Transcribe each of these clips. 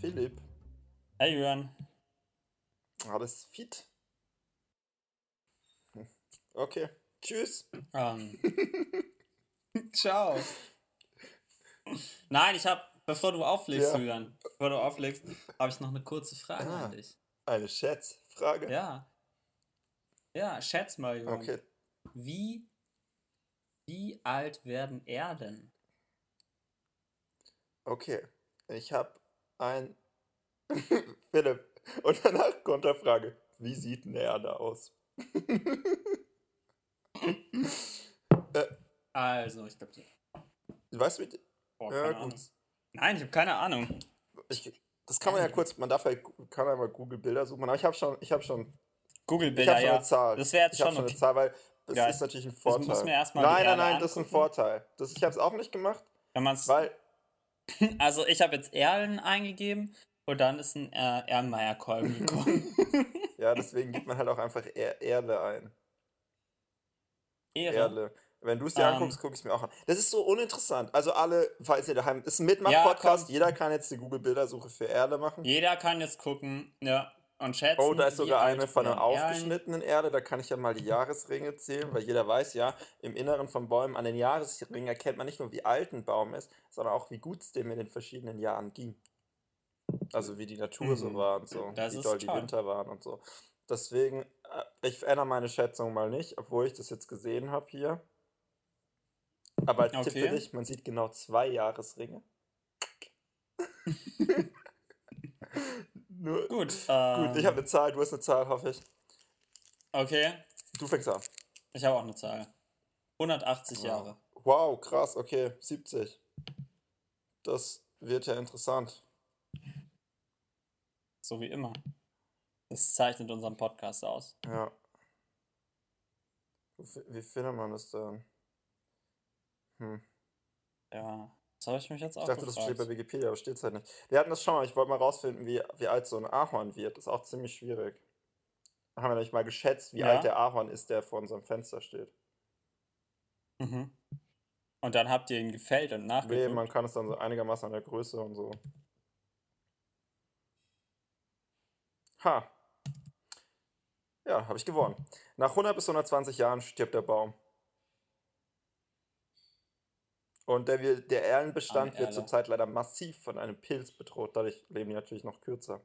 Philipp. Hey Jürgen. Alles fit? Okay. Tschüss. Ähm. Ciao. Nein, ich habe, bevor du auflegst, Ja. Julian, bevor du auflegst, habe ich noch eine kurze Frage Ah. an dich. Eine Schätzfrage. Ja. Ja, schätz mal, Julian. Okay. Wie, wie alt werden Erden? Okay. Ich habe ein. Philipp. Und danach Konterfrage. Wie sieht eine Erde aus? äh, Also, ich glaube, du, wie. boah, Ja, keine gut. Ahnung. Nein, ich habe keine Ahnung. Ich, das kann man ja kurz. Man darf ja. Kann einmal Google Bilder suchen. Aber ich habe schon. Ich habe schon. Google Ich Bilder, habe schon ja. eine Zahl. Das wäre jetzt ich schon schon okay. eine Zahl, weil das Ja, ist natürlich ein muss Vorteil. mir erst mal die nein, nein, nein, das ist ein. Vorteil. Das, ich habe es auch nicht gemacht, Wenn man's, weil also, ich habe jetzt Erden eingegeben und dann ist ein äh, Erlenmeyer-Kolben gekommen. Ja, deswegen gibt man halt auch einfach er Erde ein. Ehre. Erde. Wenn du es dir Ähm. anguckst, gucke ich es mir auch an. Das ist so uninteressant. Also alle, falls ihr daheim, ist ein Mitmach-Podcast, komm. jeder kann jetzt die Google-Bildersuche für Erde machen. Jeder kann jetzt gucken, ja, und schätzen. Oh, da ist sogar eine von einer aufgeschnittenen Erde, da kann ich ja mal die Jahresringe zählen, weil jeder weiß ja, im Inneren von Bäumen an den Jahresringen erkennt man nicht nur, wie alt ein Baum ist, sondern auch, wie gut es dem in den verschiedenen Jahren ging. Also wie die Natur so Mhm. war und so, Das wie doll die. Winter waren und so. Deswegen, äh, ich ändere meine Schätzung mal nicht, obwohl ich das jetzt gesehen habe hier. Aber als Tipp Okay. für dich, man sieht genau zwei Jahresringe. Nur, Gut, gut, ähm, ich habe eine Zahl, du hast eine Zahl, hoffe ich. okay, Du fängst an. ich habe auch eine Zahl. 180 Ja. Jahre. Wow, krass, okay, 70. Das wird ja interessant. So wie immer. Das zeichnet unseren Podcast aus. Ja. Wie findet man das denn? Hm. Ja, das habe ich mich jetzt auch Ich dachte, das steht gefragt. bei Wikipedia, aber steht es halt nicht. Wir hatten das schon mal, ich wollte mal rausfinden, wie, wie alt so ein Ahorn wird. Das ist auch ziemlich schwierig. Da haben wir nämlich mal geschätzt, wie Ja. alt der Ahorn ist, der vor unserem Fenster steht. Mhm. Und dann habt ihr ihn gefällt und Nee, nachgeguckt. man kann es dann so einigermaßen an der Größe und so. Ha. Ja, habe ich gewonnen. Nach 100 bis 120 Jahren stirbt der Baum. Und der, der Erlenbestand Arme wird Erle. zurzeit leider massiv von einem Pilz bedroht. Dadurch leben die natürlich noch kürzer.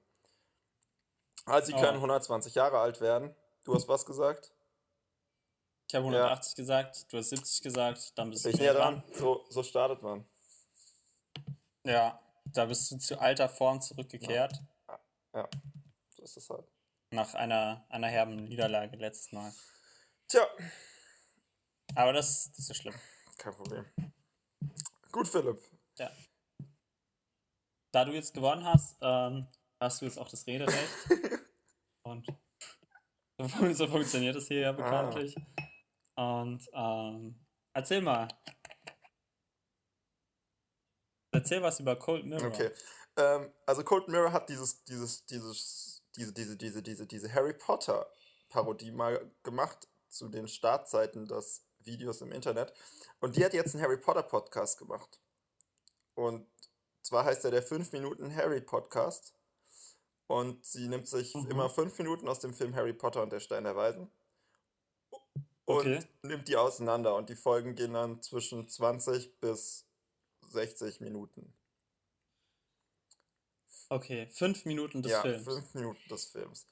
Also sie Oh. können 120 Jahre alt werden. Du hast was gesagt? Ich habe 180 gesagt, du hast 70 gesagt, dann bist du ich näher dran? So, so startet man. Ja, da bist du zu alter Form zurückgekehrt. Ja, so ist es halt. Nach einer, einer herben Niederlage letztes Mal. Tja, Aber das, das ist ja schlimm. kein Problem. Gut, Philipp. Ja. Da du jetzt gewonnen hast, ähm, hast du jetzt auch das Rederecht. Und so, fun- so funktioniert es hier ja bekanntlich. Und ähm, erzähl mal. Erzähl was über Cold Mirror. Okay. Ähm, also Cold Mirror hat dieses, dieses, dieses, diese, diese, diese, diese, diese Harry Potter Parodie mal gemacht zu den Startzeiten des Videos im Internet. Und die hat jetzt einen Harry Potter Podcast gemacht. Und zwar heißt er der 5 Minuten Harry Podcast. Und sie nimmt sich Mhm. immer 5 Minuten aus dem Film Harry Potter und der Stein der Weisen. Und Okay. nimmt die auseinander. Und die Folgen gehen dann zwischen 20 bis 60 Minuten. Okay, fünf Minuten des ja, Films. fünf Minuten des Films.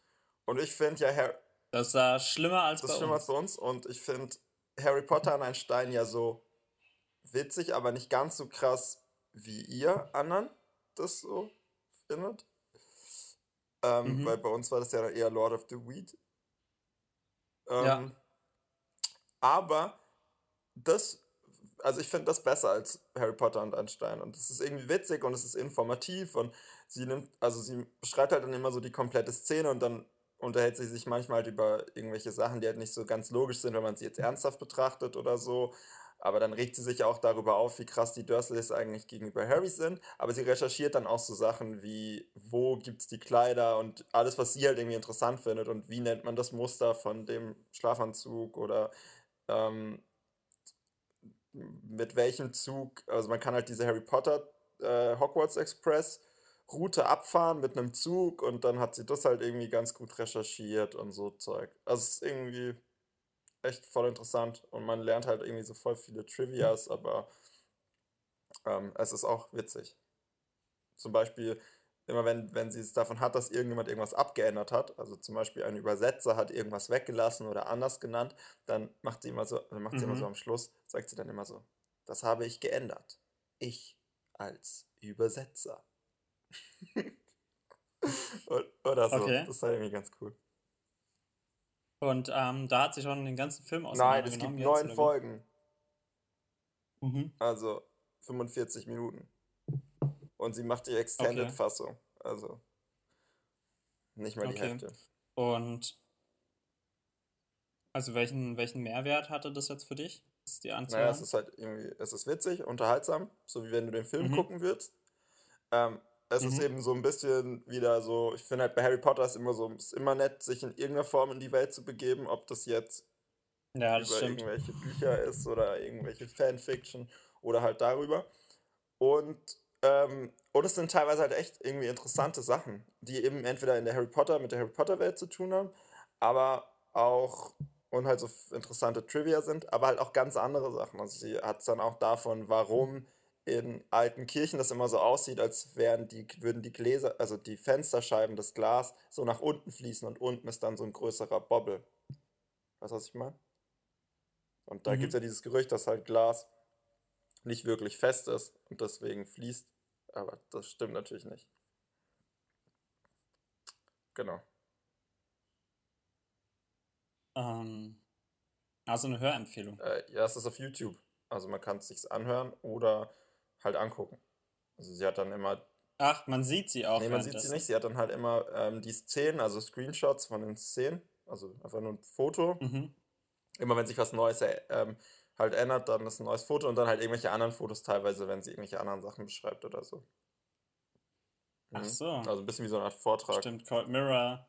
Und ich finde ja, Harry, Das war schlimmer als das bei ist schlimmer uns. als bei uns. Und ich finde Harry Potter und ein Stein ja so witzig, aber nicht ganz so krass, wie ihr anderen das so findet. Ähm, Mhm. Weil bei uns war das ja eher Lord of the Weed. Ähm, Ja. Aber das, also ich finde das besser als Harry Potter und ein Stein. Und es ist irgendwie witzig und es ist informativ und sie nimmt, also sie beschreibt halt dann immer so die komplette Szene und dann unterhält sie sich manchmal halt über irgendwelche Sachen, die halt nicht so ganz logisch sind, wenn man sie jetzt ernsthaft betrachtet oder so. Aber dann regt sie sich auch darüber auf, wie krass die Dursleys eigentlich gegenüber Harry sind. Aber sie recherchiert dann auch so Sachen wie, wo gibt es die Kleider und alles, was sie halt irgendwie interessant findet und wie nennt man das Muster von dem Schlafanzug oder ähm, mit welchem Zug, also man kann halt diese Harry Potter äh, Hogwarts Express Route abfahren mit einem Zug und dann hat sie das halt irgendwie ganz gut recherchiert und so Zeug. Also es ist irgendwie echt voll interessant und man lernt halt irgendwie so voll viele Trivias, aber ähm, es ist auch witzig. Zum Beispiel, immer wenn, wenn sie es davon hat, dass irgendjemand irgendwas abgeändert hat, also zum Beispiel ein Übersetzer hat irgendwas weggelassen oder anders genannt, dann macht sie immer so, dann macht sie immer so Mhm. am Schluss, sagt sie dann immer so, das habe ich geändert. Ich als Übersetzer. Oder so. Okay. Das ist halt irgendwie ganz cool. Und ähm, da hat sie schon den ganzen Film Nein, es gibt neun? Folgen, Mhm. also 45 Minuten. Und sie macht die Extended-Fassung, also nicht mal die Okay. Hälfte. Und also welchen, welchen Mehrwert hatte das jetzt für dich? Das ist die Anzahl? Naja, es ist halt irgendwie, es ist witzig, unterhaltsam, so wie wenn du den Film Mhm. gucken würdest. Ähm, es ist Mhm. eben so ein bisschen wieder so, ich finde halt bei Harry Potter ist immer so, es ist immer nett, sich in irgendeiner Form in die Welt zu begeben, ob das jetzt ja, das über stimmt. irgendwelche Bücher ist oder irgendwelche Fanfiction oder halt darüber. Und, ähm, und es sind teilweise halt echt irgendwie interessante Sachen, die eben entweder in der Harry Potter, mit der Harry Potter Welt zu tun haben, aber auch und halt so interessante Trivia sind, aber halt auch ganz andere Sachen. Also sie hat dann auch davon, warum in alten Kirchen das immer so aussieht, als wären die, würden die Gläser, also die Fensterscheiben, das Glas so nach unten fließen und unten ist dann so ein größerer Bobbel. Weißt du, was ich meine? Und da Mhm. gibt es ja dieses Gerücht, dass halt Glas nicht wirklich fest ist und deswegen fließt. Aber das stimmt natürlich nicht. Genau. Ähm, also eine Hörempfehlung. Äh, ja, es ist auf YouTube. Also man kann es sich anhören oder halt angucken. Also sie hat dann immer, Ach, man sieht sie auch nee, man sieht sie nicht, sie hat dann halt immer ähm, die Szenen, also Screenshots von den Szenen, also einfach nur ein Foto. Mhm. Immer wenn sich was Neues äh, ähm, halt ändert, dann ist ein neues Foto und dann halt irgendwelche anderen Fotos teilweise, wenn sie irgendwelche anderen Sachen beschreibt oder so. Ach Mhm. so. Also ein bisschen wie so eine Art Vortrag. Stimmt, Cold Mirror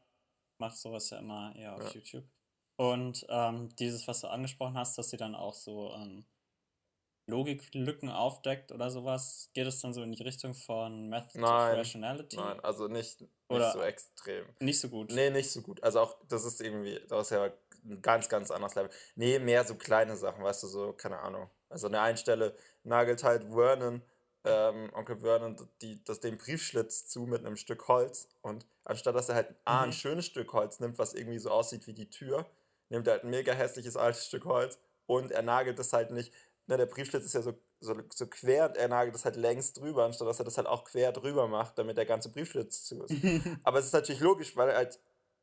macht sowas ja immer eher auf Ja. YouTube. Und ähm, dieses, was du angesprochen hast, dass sie dann auch so ähm, Logiklücken aufdeckt oder sowas, geht es dann so in die Richtung von Method Nein, of Rationality? Nein, also nicht, nicht Oder- so extrem. Nicht so gut. Nee, nicht so gut. Also auch, das ist irgendwie, das ist ja ein ganz, ganz anderes Level. Nee, mehr so kleine Sachen, weißt du, so, keine Ahnung. Also an der einen Stelle nagelt halt Vernon, ähm, Onkel Vernon, die, das, den Briefschlitz zu mit einem Stück Holz. Und anstatt dass er halt A, ein Mhm. schönes Stück Holz nimmt, was irgendwie so aussieht wie die Tür, nimmt er halt ein mega hässliches altes Stück Holz und er nagelt das halt nicht. Ne, der Briefschlitz ist ja so, so, so quer und er nagelt das halt längs drüber, anstatt dass er das halt auch quer drüber macht, damit der ganze Briefschlitz zu ist. Aber es ist natürlich logisch, weil halt,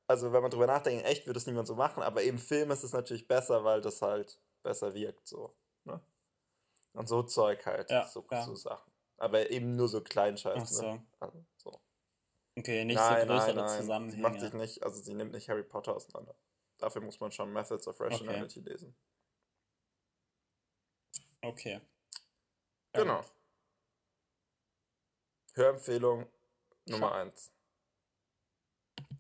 also wenn man drüber nachdenkt, echt würde es niemand so machen, aber im Film ist es natürlich besser, weil das halt besser wirkt, so. Ne? Und so Zeug halt, Ja, so, ja. so Sachen. Aber eben nur so Kleinscheiß, Ach so. ne? Also, so. Okay, nicht nein, so größere nein, nein. Sie Zusammenhänge. macht sich nicht, also sie nimmt nicht Harry Potter auseinander. Dafür muss man schon Methods of Rationality lesen. Okay. Ja, Genau. Hörempfehlung Nummer 1.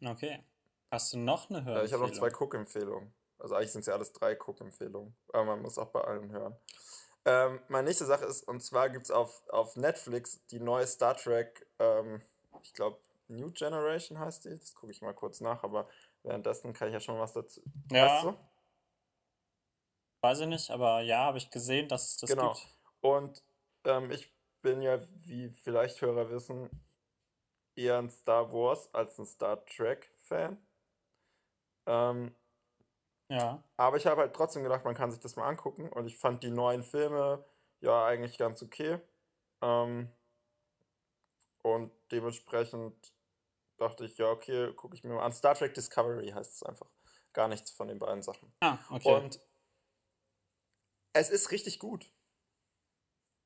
Okay. Hast du noch eine Äh, Hörempfehlung? ich habe noch zwei Cook-Empfehlungen. Also eigentlich sind es ja alles drei Cook-Empfehlungen. Aber man muss auch bei allen hören. Ähm, meine nächste Sache ist, und zwar gibt es auf, auf Netflix die neue Star Trek, ähm, ich glaube, New Generation heißt die. Das gucke ich mal kurz nach, aber währenddessen kann ich ja schon was dazu. Ja. Weißt du? Weiß ich nicht, aber ja, habe ich gesehen, dass es das Genau. gibt. Und ähm, ich bin ja, wie vielleicht Hörer wissen, eher ein Star Wars als ein Star Trek-Fan. Ähm, Ja. Aber ich habe halt trotzdem gedacht, man kann sich das mal angucken. Und ich fand die neuen Filme ja eigentlich ganz okay. Ähm, und dementsprechend dachte ich, ja, okay, gucke ich mir mal an. Star Trek Discovery heißt es einfach. Gar nichts von den beiden Sachen. Ah, okay. Und es ist richtig gut.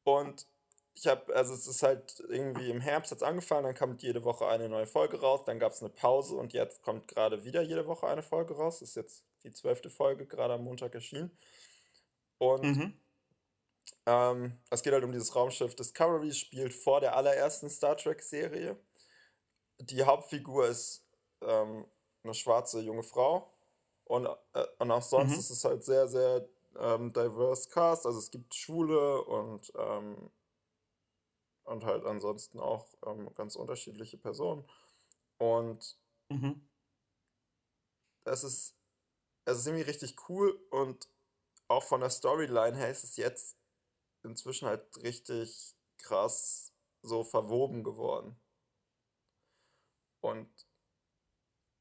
Und ich habe, also es ist halt irgendwie im Herbst jetzt angefangen, dann kommt jede Woche eine neue Folge raus, dann gab es eine Pause und jetzt kommt gerade wieder jede Woche eine Folge raus. Das ist jetzt die zwölfte Folge, gerade am Montag erschienen. Und mhm. ähm, es geht halt um dieses Raumschiff Discovery, spielt vor der allerersten Star Trek-Serie. Die Hauptfigur ist ähm, eine schwarze junge Frau. Und, äh, und auch sonst Mhm. ist es halt sehr, sehr ähm, diverse Cast. Also es gibt Schwule und ähm, und halt ansonsten auch ähm, ganz unterschiedliche Personen. Und Mhm. es ist, es ist irgendwie richtig cool und auch von der Storyline her ist es jetzt inzwischen halt richtig krass so verwoben geworden. Und,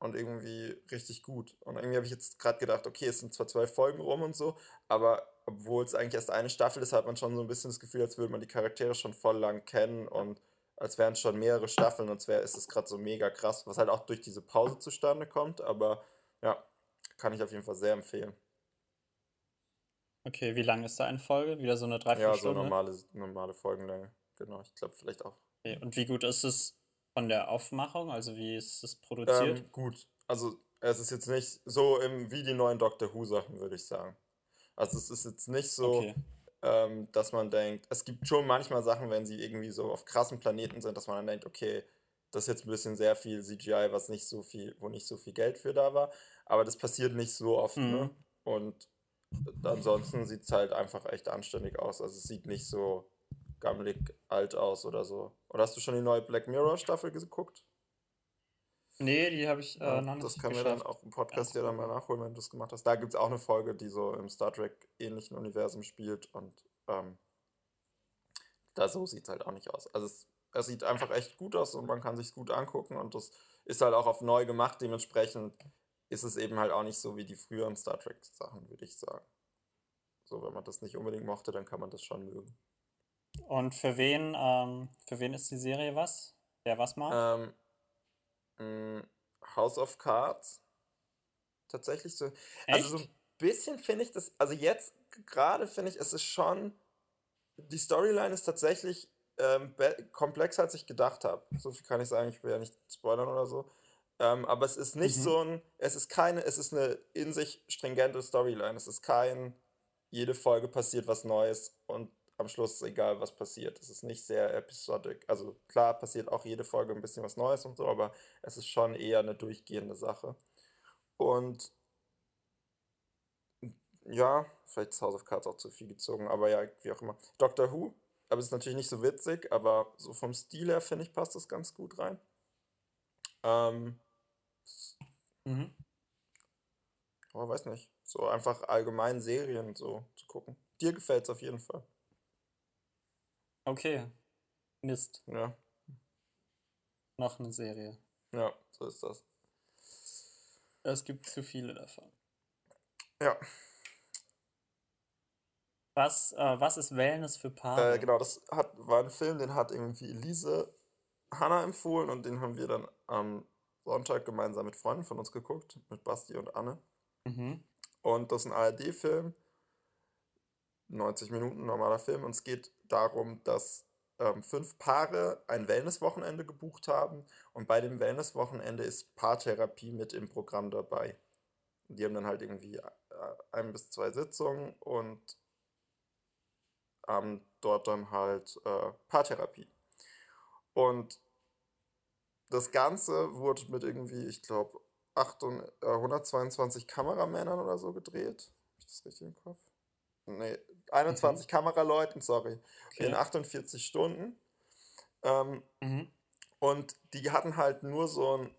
und irgendwie richtig gut. Und irgendwie habe ich jetzt gerade gedacht, okay, es sind zwar zwei Folgen rum und so, aber obwohl es eigentlich erst eine Staffel ist, hat man schon so ein bisschen das Gefühl, als würde man die Charaktere schon voll lang kennen und als wären es schon mehrere Staffeln und zwar ist es gerade so mega krass, was halt auch durch diese Pause zustande kommt, aber ja, kann ich auf jeden Fall sehr empfehlen. Okay, wie lang ist da eine Folge? Wieder so eine Ja, so Dreiviertelstunde? normale, normale Folgenlänge. Genau, ich glaube vielleicht auch. Okay. Und wie gut ist es von der Aufmachung? Also wie ist es produziert? Ähm, gut, also es ist jetzt nicht so im, wie die neuen Doctor Who Sachen, würde ich sagen. Also es ist jetzt nicht so, Okay. ähm, dass man denkt, es gibt schon manchmal Sachen, wenn sie irgendwie so auf krassen Planeten sind, dass man dann denkt, okay, das ist jetzt ein bisschen sehr viel CGI, was nicht so viel, wo nicht so viel Geld für da war. Aber das passiert nicht so oft, ne? Mhm. Und ansonsten sieht es halt einfach echt anständig aus. Also es sieht nicht so gammelig alt aus oder so. Oder hast du schon die neue Black Mirror Staffel geguckt? Nee, die habe ich äh, noch das nicht können wir dann geschafft. auch im Podcast ja dann mal nachholen, wenn du das gemacht hast. Da gibt es auch eine Folge, die so im Star Trek-ähnlichen Universum spielt und ähm, da so sieht es halt auch nicht aus. Also es, es sieht einfach echt gut aus und man kann sich gut angucken und das ist halt auch auf neu gemacht. Dementsprechend ist es eben halt auch nicht so wie die früheren Star Trek-Sachen, würde ich sagen. So, wenn man das nicht unbedingt mochte, dann kann man das schon mögen. Und für wen, ähm, für wen ist die Serie was? Wer was mag? Ähm, mh, House of Cards. Tatsächlich so. Also so Echt? ein bisschen finde ich das, also jetzt gerade finde ich, es ist schon, die Storyline ist tatsächlich ähm, komplexer, als ich gedacht habe. So viel kann ich sagen, ich will ja nicht spoilern oder so. Ähm, aber es ist nicht Mhm. so ein, es ist keine, es ist eine in sich stringente Storyline. Es ist kein, jede Folge passiert was Neues und am Schluss egal, was passiert. Es ist nicht sehr episodic. Also klar passiert auch jede Folge ein bisschen was Neues und so, aber es ist schon eher eine durchgehende Sache. Und ja, vielleicht ist House of Cards auch zu viel gezogen, aber ja, wie auch immer. Doctor Who, aber es ist natürlich nicht so witzig, aber so vom Stil her finde ich, passt das ganz gut rein. Ähm, Mhm. aber weiß nicht, so einfach allgemein Serien so zu gucken. Dir gefällt es auf jeden Fall. Okay. Mist. Ja, Noch eine Serie. ja, so ist das. Es gibt zu viele davon. Ja, Was, äh, was ist Wellness für äh, Paare? genau, das hat, war ein Film, den hat irgendwie Elise Hanna empfohlen und den haben wir dann am Sonntag gemeinsam mit Freunden von uns geguckt, mit Basti und Anne. Mhm. Und das ist ein ARD-Film, 90 Minuten normaler Film. Und es geht darum, dass ähm, fünf Paare ein Wellnesswochenende gebucht haben. Und bei dem Wellnesswochenende ist Paartherapie mit im Programm dabei. Die haben dann halt irgendwie äh, ein bis zwei Sitzungen und haben dort dann halt äh, Paartherapie. Und das Ganze wurde mit irgendwie, ich glaube, 122 Kameramännern oder so gedreht. Habe ich das richtig im Kopf? Nee, 21 Kameraleuten, sorry. In Okay. 48 Stunden. Ähm, Mhm. und die hatten halt nur so ein,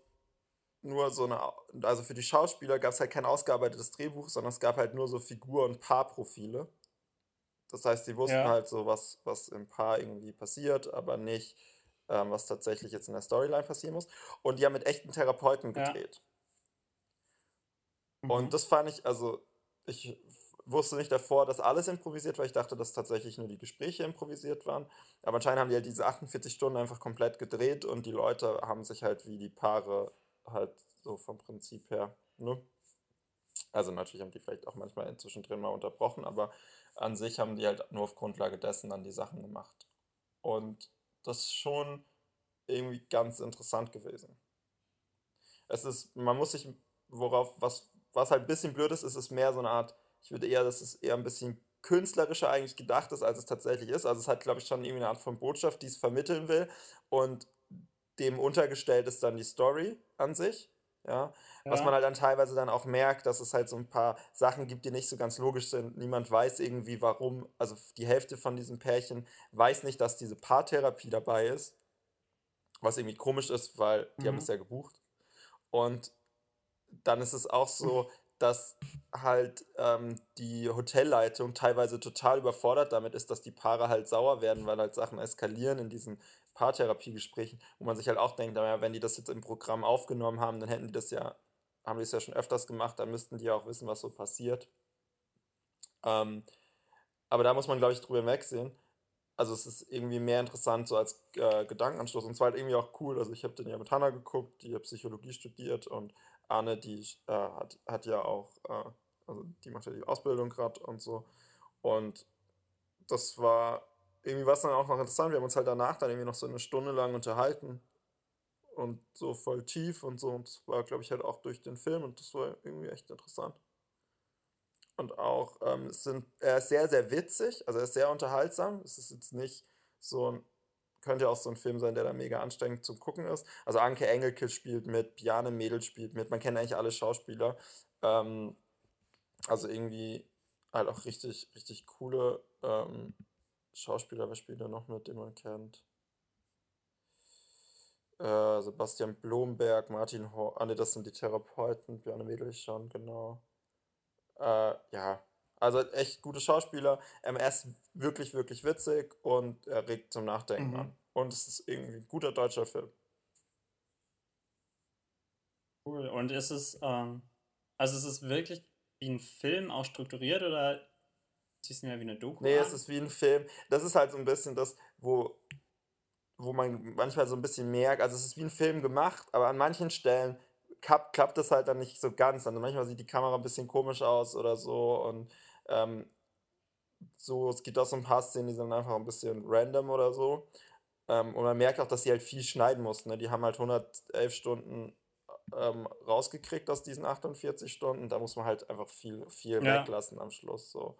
nur so eine, also für die Schauspieler gab es halt kein ausgearbeitetes Drehbuch, sondern es gab halt nur so Figur- und Paarprofile. Das heißt, die wussten Ja. halt so, was, was im Paar irgendwie passiert, aber nicht, ähm, was tatsächlich jetzt in der Storyline passieren muss. Und die haben mit echten Therapeuten Ja. gedreht. Mhm. Und das fand ich, also ich wusste nicht davor, dass alles improvisiert war. Ich dachte, dass tatsächlich nur die Gespräche improvisiert waren. Aber anscheinend haben die halt diese 48 Stunden einfach komplett gedreht und die Leute haben sich halt wie die Paare halt so vom Prinzip her, ne? Also natürlich haben die vielleicht auch manchmal inzwischen drin mal unterbrochen, aber an sich haben die halt nur auf Grundlage dessen dann die Sachen gemacht. Und das ist schon irgendwie ganz interessant gewesen. Es ist, man muss sich, worauf, was, was halt ein bisschen blöd ist, ist es mehr so eine Art, ich würde eher, dass es eher ein bisschen künstlerischer eigentlich gedacht ist, als es tatsächlich ist. Also es hat, glaube ich, schon irgendwie eine Art von Botschaft, die es vermitteln will. Und dem untergestellt ist dann die Story an sich. Ja? Was Ja. man halt dann teilweise dann auch merkt, dass es halt so ein paar Sachen gibt, die nicht so ganz logisch sind. Niemand weiß irgendwie, warum. Also die Hälfte von diesem Pärchen weiß nicht, dass diese Paartherapie dabei ist. Was irgendwie komisch ist, weil die haben Mhm. es ja gebucht. Und dann ist es auch so, dass halt ähm, die Hotelleitung teilweise total überfordert damit ist, dass die Paare halt sauer werden, weil halt Sachen eskalieren in diesen Paartherapiegesprächen, wo man sich halt auch denkt, naja, wenn die das jetzt im Programm aufgenommen haben, dann hätten die das ja, haben die es ja schon öfters gemacht, dann müssten die ja auch wissen, was so passiert. Ähm, aber da muss man, glaube ich, drüber wegsehen. Also es ist irgendwie mehr interessant so als äh, Gedankenanstoß und zwar halt irgendwie auch cool. Also ich habe den ja mit Hannah geguckt, die hat Psychologie studiert und Arne, die äh, hat, hat ja auch, äh, also die macht ja die Ausbildung gerade und so. Und das war irgendwie was dann auch noch interessant. Wir haben uns halt danach dann irgendwie noch so eine Stunde lang unterhalten und so voll tief und so. Und das war, glaube ich, halt auch durch den Film und das war irgendwie echt interessant. Und auch, ähm, sind, er ist sehr, sehr witzig, also er ist sehr unterhaltsam. Es ist jetzt nicht so ein, könnte auch so ein Film sein, der da mega anstrengend zum Gucken ist. Also Anke Engelke spielt mit, Bjane Mädel spielt mit, man kennt eigentlich alle Schauspieler. Ähm, also irgendwie halt auch richtig, richtig coole ähm, Schauspieler, wer spielt da noch mit, den man kennt? Äh, Sebastian Blomberg, Martin Hor, ah ne, das sind die Therapeuten, Björn Mädel schon, genau. Äh, ja, also echt gute Schauspieler. Ähm, er ist wirklich, wirklich witzig und er regt zum Nachdenken Mhm. an. Und es ist irgendwie ein guter deutscher Film. Cool. Und ist es, ähm, also ist es wirklich wie ein Film auch strukturiert oder siehst du mehr wie eine Doku Nee, an? es ist wie ein Film. Das ist halt so ein bisschen das, wo, wo man manchmal so ein bisschen merkt, also es ist wie ein Film gemacht, aber an manchen Stellen klappt, klappt es halt dann nicht so ganz. Also manchmal sieht die Kamera ein bisschen komisch aus oder so und ähm, so, es gibt auch so ein paar Szenen, die sind einfach ein bisschen random oder so. Ähm, und man merkt auch, dass sie halt viel schneiden mussten. Ne? Die haben halt 111 Stunden ähm, rausgekriegt aus diesen 48 Stunden. Da muss man halt einfach viel, viel Ja. weglassen am Schluss. So.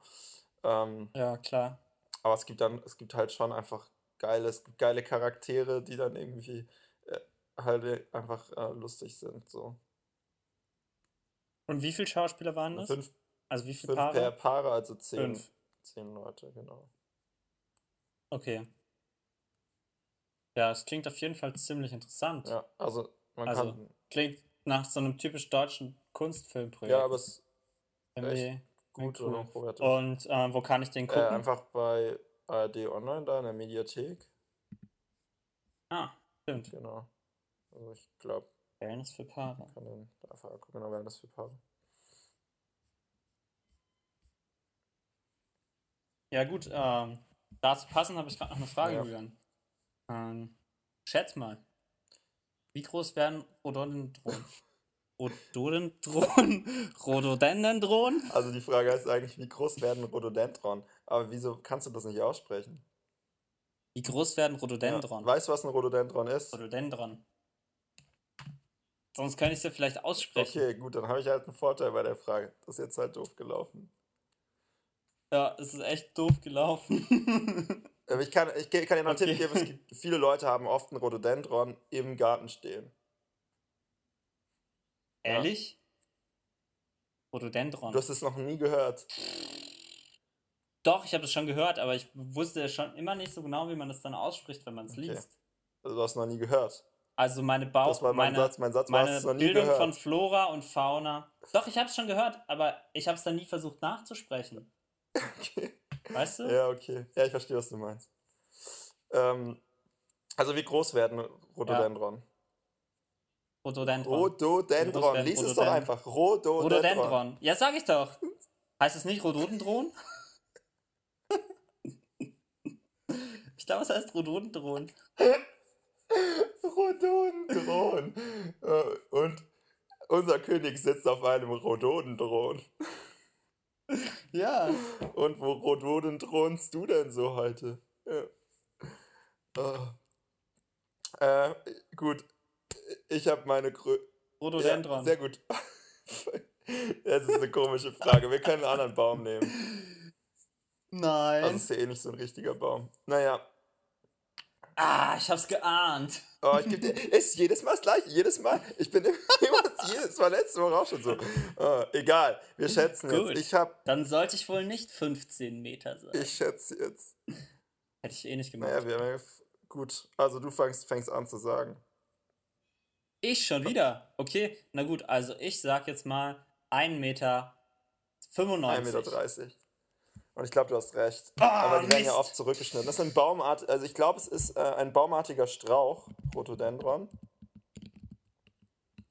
Ähm, Ja, klar. aber es gibt dann, es gibt halt schon einfach geile, es gibt geile Charaktere, die dann irgendwie äh, halt einfach äh, lustig sind. So. Und wie viele Schauspieler waren das? Fünf, Also wie viele fünf per Paare? Paare, also zehn, Fünf. zehn Leute, genau. Okay. Ja, es klingt auf jeden Fall ziemlich interessant. Ja, also man Also, kann. Klingt nach so einem typisch deutschen Kunstfilmprojekt. Ja, aber es ist gut cool. und hochwertig. Und äh, wo kann ich den Äh, gucken? einfach bei ARD Online da in der Mediathek. ah, stimmt. Genau. Also ich glaube, Wellness für Paare. kann den einfach gucken, genau, das für Paare. Ja gut, ähm, dazu passend habe ich gerade noch eine Frage, Ja. Julian. Ähm, schätz mal, wie groß werden Rhododendron? Rhododendron? Rhododendron? Also die Frage ist eigentlich, wie groß werden Rhododendron? Aber wieso kannst du das nicht aussprechen? Wie groß werden Ja. Rhododendron? Weißt du, was ein Rhododendron ist? Rhododendron. Sonst könnte ich es ja vielleicht aussprechen. Okay, gut, dann habe ich halt einen Vorteil bei der Frage. Das ist jetzt halt doof gelaufen. Ja, es ist echt doof gelaufen. Aber ich kann, ich kann dir noch einen Okay. Tipp geben, es gibt, viele Leute haben oft ein Rhododendron im Garten stehen. Ja. Ehrlich? Rhododendron. Du hast es noch nie gehört. Doch, ich habe es schon gehört, aber ich wusste schon immer nicht so genau, wie man das dann ausspricht, wenn man es Okay. liest. Also du hast es noch nie gehört. Also meine Bau Das war mein meine, Satz. Mein Satz meine noch nie Bildung gehört. von Flora und Fauna. Doch, ich habe es schon gehört, aber ich habe es dann nie versucht nachzusprechen. Okay. Weißt du? Ja, okay. Ja, ich verstehe, was du meinst. Ähm, also wie groß werden Rhododendron? Rhododendron. Rhododendron. Werden Lies es doch Rhododendron. einfach. Rhododendron. Rhododendron. Ja, sag ich doch. Heißt es nicht Rhododendron? ich glaube, es heißt Rhododendron. Rhododendron. Äh, Und unser König sitzt auf einem Rhododendron. Ja. Und wo Rhododendronst du denn so heute? Ja. Ah. Äh, gut. Ich habe meine Grö Rhododendron. Ja, sehr gut. Das ist eine komische Frage. Wir können einen anderen Baum nehmen. Nein. Also ist ja eh nicht so ein richtiger Baum. Naja, ah, ich hab's geahnt. Oh, ich gebe dir. Ist jedes Mal das gleiche. Jedes Mal. Ich bin immer, jedes Mal letzte Woche auch schon so. Oh, egal. Wir schätzen Gut. jetzt. Ich hab. Dann sollte ich wohl nicht 15 Meter sein. Ich schätze jetzt. Hätte ich eh nicht gemacht. Naja, wir haben ja. Gut. Also du fängst, fängst an zu sagen. Ich schon wieder. Okay, na gut, also ich sag jetzt mal 1 Meter 95. 1,30 Meter. Und ich glaube, du hast recht. Ah, Aber die werden ja Mist. oft zurückgeschnitten. Das ist ein Baumart, also ich glaube, es ist äh, ein baumartiger Strauch, Rhododendron.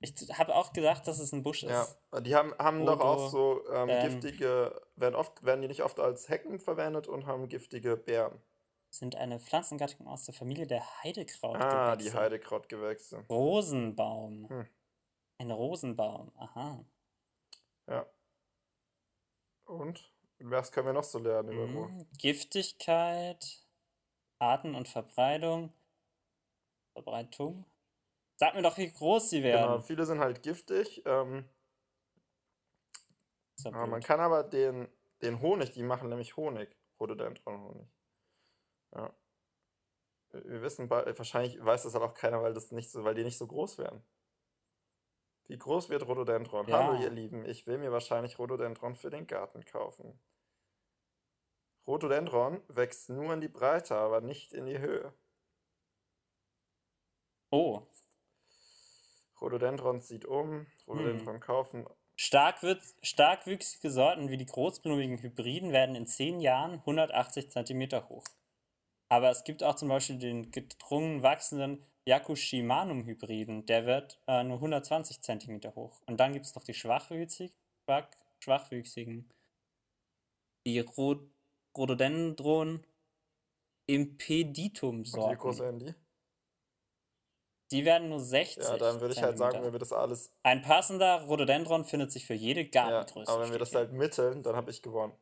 Ich habe auch gedacht, dass es ein Busch ist. Ja, die haben, haben doch auch so ähm, ähm, giftige, werden oft, werden die nicht oft als Hecken verwendet und haben giftige Beeren. Sind eine Pflanzengattung aus der Familie der Heidekraut. Ah, die Heidekrautgewächse. Rosenbaum. Hm. Ein Rosenbaum, aha. Ja. Und? Was können wir noch so lernen über Mhm. Giftigkeit, Arten und Verbreitung. Verbreitung. Sag mir doch, wie groß sie Genau, werden. viele sind halt giftig. Ähm, ja aber man kann aber den, den Honig, die machen nämlich Honig. Rhododendron-Honig. Ja. Wir wir wissen, wahrscheinlich weiß das halt auch keiner, weil, das nicht so, weil die nicht so groß werden. Wie groß wird Rhododendron? Ja. Hallo ihr Lieben, ich will mir wahrscheinlich Rhododendron für den Garten kaufen. Rhododendron wächst nur in die Breite, aber nicht in die Höhe. Oh, Rhododendron zieht um, Rhododendron Hm. kaufen. Starkwüchs starkwüchsige Sorten wie die großblumigen Hybriden werden in 10 Jahren 180 cm hoch. Aber es gibt auch zum Beispiel den gedrungen wachsenden Yakushimanum-Hybriden, der wird äh, nur 120 cm hoch. Und dann gibt es noch die schwachwüchsig, schwach, schwachwüchsigen, die Rho Rhododendron Und wie groß Impeditum-Sorten. werden die? Die werden nur 60 Ja, dann würde ich halt sagen, wenn wir das alles. Ein passender Rhododendron findet sich für jede Ja, Gartengröße. aber wenn wir das halt mitteln, dann habe ich gewonnen.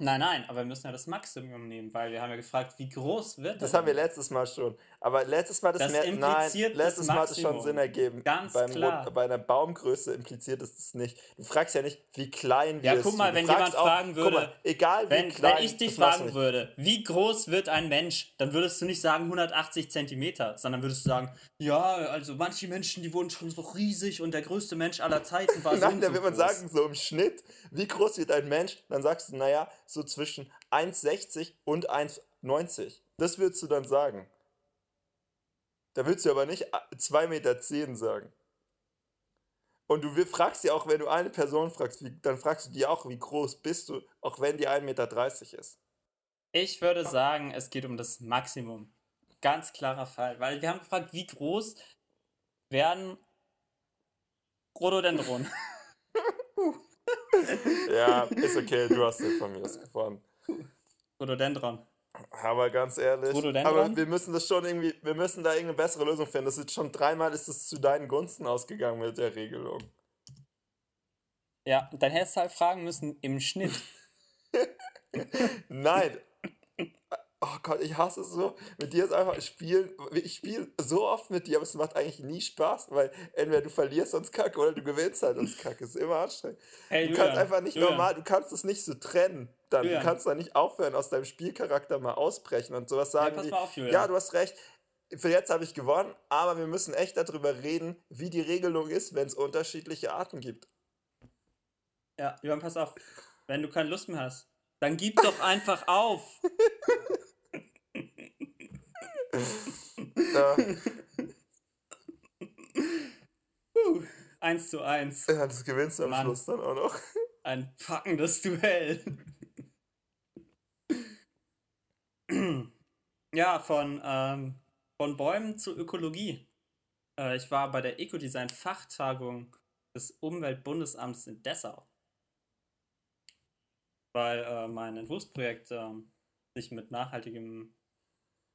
Nein, nein, aber wir müssen ja das Maximum nehmen, weil wir haben ja gefragt, wie groß wird Das er haben wir letztes Mal schon. Aber letztes Mal das, Das mehr. Nein, das letztes Mal hat es schon. Sinn ergeben. Ganz Beim klar. Bei einer Baumgröße impliziert es das nicht. Du fragst ja nicht, wie klein Ja, wirst guck mal, wenn jemand auch, fragen guck würde, mal, egal wie Wenn, klein. wenn ich dich das fragen würde, wie groß wird ein Mensch, dann würdest du nicht sagen 180 Zentimeter, sondern würdest du sagen, ja, also manche Menschen, die wurden schon so riesig und der größte Mensch aller Zeiten war so Nein, da so wird man sagen, so im Schnitt, wie groß wird ein Mensch? Dann sagst du, naja, so zwischen 1,60 und 1,90. Das würdest du dann sagen. Da würdest du aber nicht 2,10 Meter sagen. Und du fragst ja auch, wenn du eine Person fragst, wie, dann fragst du die auch, wie groß bist du, auch wenn die 1,30 Meter ist. Ich würde sagen, es geht um das Maximum. Ganz klarer Fall, weil wir haben gefragt, wie groß werden Rhododendron. Ja, ist okay, du hast den von mir aus gewonnen. Rhododendron. Aber ganz ehrlich, aber wir müssen das schon irgendwie, wir müssen da irgendeine bessere Lösung finden. Das ist schon dreimal ist es zu deinen Gunsten ausgegangen mit der Regelung. Ja, dann hättest du halt fragen müssen, im Schnitt. Nein. Oh Gott, ich hasse es so. Mit dir ist einfach spielen. Ich spiele so oft mit dir, aber es macht eigentlich nie Spaß, weil entweder du verlierst sonst kacke oder du gewinnst halt sonst kacke. Ist immer anstrengend. Hey, Du Julian, kannst einfach nicht Julian, normal, du kannst es nicht so trennen. Dann. Du kannst da nicht aufhören, aus deinem Spielcharakter mal ausbrechen und sowas sagen pass wie, mal auf, Julian. ja, du hast recht. Für jetzt habe ich gewonnen, aber wir müssen echt darüber reden, wie die Regelung ist, wenn es unterschiedliche Arten gibt. Ja, Julian, pass auf. Wenn du keine Lust mehr hast, dann gib doch einfach auf. Ja, Puh, eins zu eins. ja, das gewinnst du am Mann. Schluss dann auch noch. Ein packendes Duell. ja, von, ähm, von Bäumen zu Ökologie. Äh, ich war bei der Ecodesign-Fachtagung des Umweltbundesamts in Dessau. Weil äh, mein Entwurfsprojekt ähm, sich mit nachhaltigem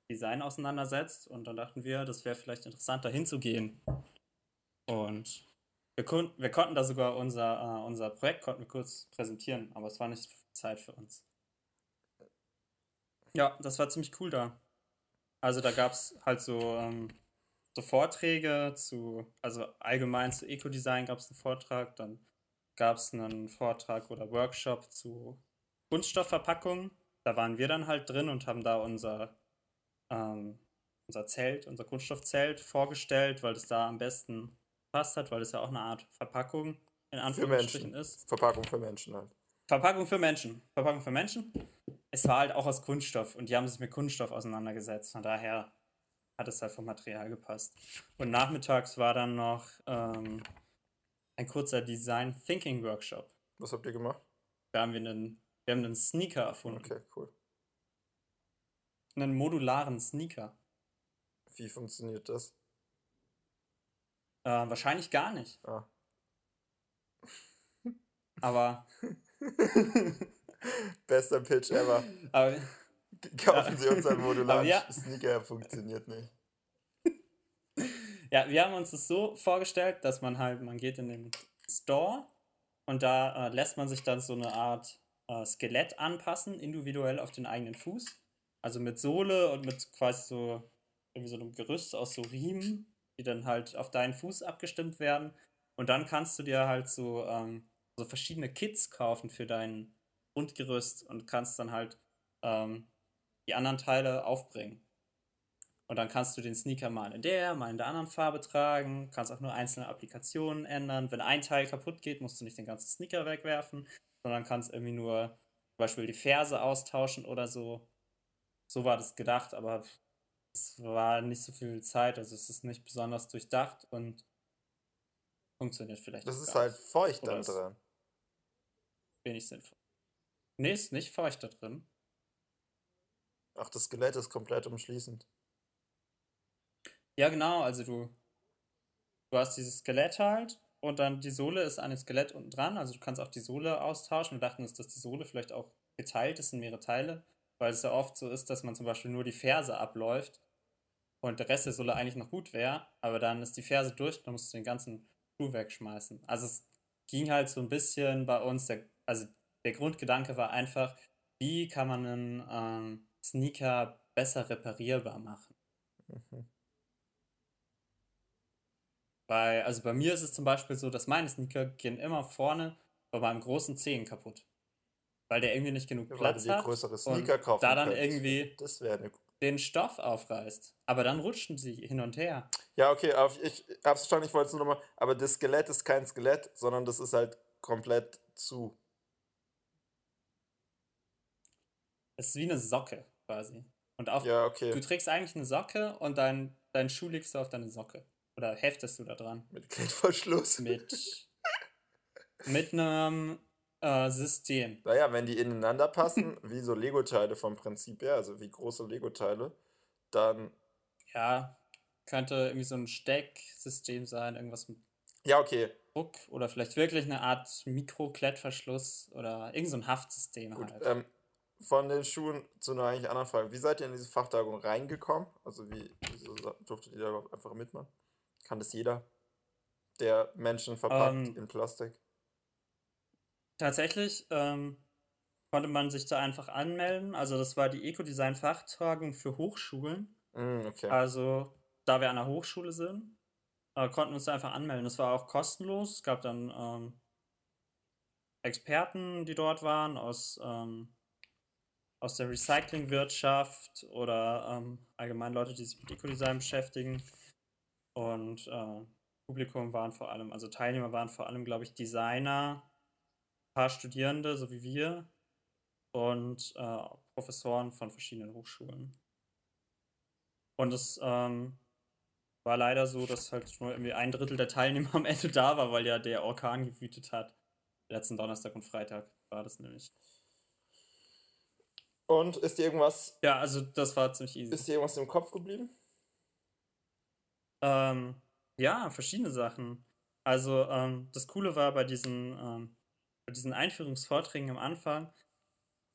Design auseinandersetzt und dann dachten wir, das wäre vielleicht interessant, da hinzugehen. Und wir, kon wir konnten da sogar unser, äh, unser Projekt konnten wir kurz präsentieren, aber es war nicht Zeit für uns. Ja, das war ziemlich cool da. Also da gab es halt so, ähm, so Vorträge zu, also allgemein zu Ecodesign gab es einen Vortrag, dann gab es einen Vortrag oder Workshop zu Kunststoffverpackungen. Da waren wir dann halt drin und haben da unser, ähm, unser Zelt, unser Kunststoffzelt vorgestellt, weil das da am besten passt hat, weil das ja auch eine Art Verpackung in Anführungsstrichen ist. Verpackung für Menschen halt. Verpackung für Menschen. Verpackung für Menschen. Es war halt auch aus Kunststoff und die haben sich mit Kunststoff auseinandergesetzt. Von daher hat es halt vom Material gepasst. Und nachmittags war dann noch ähm, ein kurzer Design Thinking Workshop. Was habt ihr gemacht? Da haben wir einen, wir haben einen Sneaker erfunden. Okay, cool. Einen modularen Sneaker. Wie funktioniert das? Äh, wahrscheinlich gar nicht. Ah. Aber. Bester Pitch ever. Aber, Kaufen Sie uns einen modularen ja. Sneaker, funktioniert nicht. Ja, wir haben uns das so vorgestellt, dass man halt, man geht in den Store und da äh, lässt man sich dann so eine Art äh, Skelett anpassen, individuell auf den eigenen Fuß. Also mit Sohle und mit quasi so irgendwie so einem Gerüst aus so Riemen, die dann halt auf deinen Fuß abgestimmt werden. Und dann kannst du dir halt so, ähm, so verschiedene Kits kaufen für dein Grundgerüst und kannst dann halt ähm, die anderen Teile aufbringen. Und dann kannst du den Sneaker mal in der, mal in der anderen Farbe tragen, kannst auch nur einzelne Applikationen ändern. Wenn ein Teil kaputt geht, musst du nicht den ganzen Sneaker wegwerfen, sondern kannst irgendwie nur zum Beispiel die Ferse austauschen oder so. So war das gedacht, aber es war nicht so viel Zeit, also es ist nicht besonders durchdacht und funktioniert vielleicht. Das ist halt nicht. feucht ist- dran. Wenig sinnvoll. Nee, ist nicht feucht da drin. Ach, das Skelett ist komplett umschließend. Ja, genau, also du, du hast dieses Skelett halt und dann die Sohle ist an dem Skelett unten dran, also du kannst auch die Sohle austauschen. Wir dachten uns, dass die Sohle vielleicht auch geteilt ist in mehrere Teile, weil es ja oft so ist, dass man zum Beispiel nur die Ferse abläuft und der Rest der Sohle eigentlich noch gut wäre, aber dann ist die Ferse durch, dann musst du den ganzen Schuh wegschmeißen. Also es ging halt so ein bisschen bei uns, der, also der Grundgedanke war einfach, wie kann man einen ähm, Sneaker besser reparierbar machen. Mhm. Bei, also bei mir ist es zum Beispiel so, dass meine Sneaker gehen immer vorne bei meinem großen Zehen kaputt. Weil der irgendwie nicht genug du Platz hat größere und Sneaker kaufen da dann könntest. irgendwie Das wäre eine. den Stoff aufreißt. Aber dann rutschen sie hin und her. Ja, okay, ich hab's verstanden, ich wollte es nur nochmal. Aber das Skelett ist kein Skelett, sondern das ist halt komplett zu. Es ist wie eine Socke quasi. Und auf, Ja, du okay. trägst eigentlich eine Socke und dein, dein Schuh legst du auf deine Socke. Oder heftest du da dran. Mit Klettverschluss. Mit, mit einem äh, System. Naja, wenn die ineinander passen, wie so Lego-Teile vom Prinzip her, also wie große Lego-Teile, dann. Ja, könnte irgendwie so ein Stecksystem sein, irgendwas mit Ja, okay. Druck oder vielleicht wirklich eine Art Mikro-Klettverschluss oder irgend so ein Haftsystem Gut, halt. ähm, von den Schuhen zu einer eigentlich anderen Frage. Wie seid ihr in diese Fachtagung reingekommen? Also wie, wieso durftet ihr da überhaupt einfach mitmachen? Kann das jeder, der Menschen verpackt Ähm, in Plastik? Tatsächlich ähm, konnte man sich da einfach anmelden. Also das war die Eco-Design-Fachtagung für Hochschulen. Mm, okay. Also da wir an der Hochschule sind, äh, konnten wir uns da einfach anmelden. Das war auch kostenlos. Es gab dann ähm, Experten, die dort waren aus, ähm, aus der Recyclingwirtschaft oder ähm, allgemein Leute, die sich mit Ecodesign beschäftigen. Und äh, Publikum waren vor allem, also Teilnehmer waren vor allem, glaube ich, Designer, paar Studierende, so wie wir, und äh, Professoren von verschiedenen Hochschulen. Und es ähm, war leider so, dass halt nur irgendwie ein Drittel der Teilnehmer am Ende da war, weil ja der Orkan gewütet hat. Letzten Donnerstag und Freitag war das nämlich. Und ist dir irgendwas, Ja, also das war ziemlich easy. ist dir irgendwas im Kopf geblieben? Ähm, ja, verschiedene Sachen. Also ähm, das Coole war bei diesen, ähm, bei diesen Einführungsvorträgen am Anfang,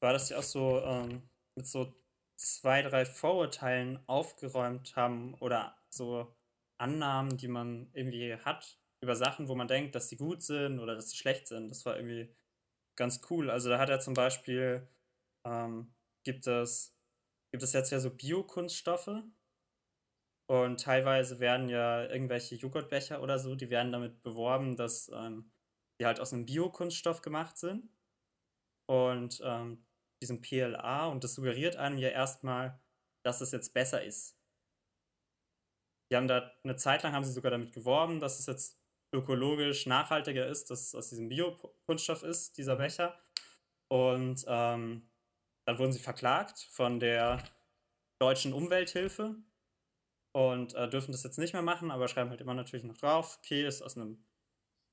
war, dass sie auch so ähm, mit so zwei, drei Vorurteilen aufgeräumt haben oder so Annahmen, die man irgendwie hat über Sachen, wo man denkt, dass sie gut sind oder dass sie schlecht sind. Das war irgendwie ganz cool. Also da hat er zum Beispiel, ähm, gibt es, gibt es jetzt ja so Biokunststoffe, und teilweise werden ja irgendwelche Joghurtbecher oder so, die werden damit beworben, dass ähm, die halt aus einem Biokunststoff gemacht sind. Und ähm, diesem PLA und das suggeriert einem ja erstmal, dass es jetzt besser ist. die haben da eine Zeit lang haben sie sogar damit geworben, dass es jetzt ökologisch nachhaltiger ist, dass es aus diesem Biokunststoff ist, dieser Becher. Und ähm, dann wurden sie verklagt von der deutschen Umwelthilfe und äh, dürfen das jetzt nicht mehr machen, aber schreiben halt immer natürlich noch drauf, okay, ist aus einem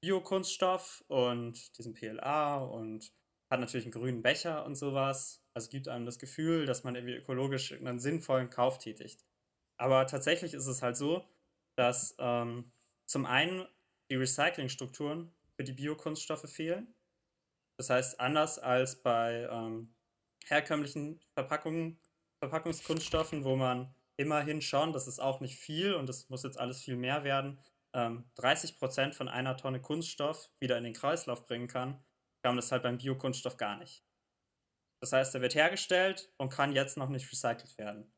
Biokunststoff und diesem PLA und hat natürlich einen grünen Becher und sowas. Also gibt einem das Gefühl, dass man irgendwie ökologisch einen sinnvollen Kauf tätigt. Aber tatsächlich ist es halt so, dass ähm, zum einen die Recyclingstrukturen für die Biokunststoffe fehlen. Das heißt, anders als bei ähm, herkömmlichen Verpackungen, Verpackungskunststoffen, wo man immerhin schon, das ist auch nicht viel und das muss jetzt alles viel mehr werden, ähm, 30 Prozent von einer Tonne Kunststoff wieder in den Kreislauf bringen kann, kann man das halt beim Biokunststoff gar nicht. Das heißt, er wird hergestellt und kann jetzt noch nicht recycelt werden.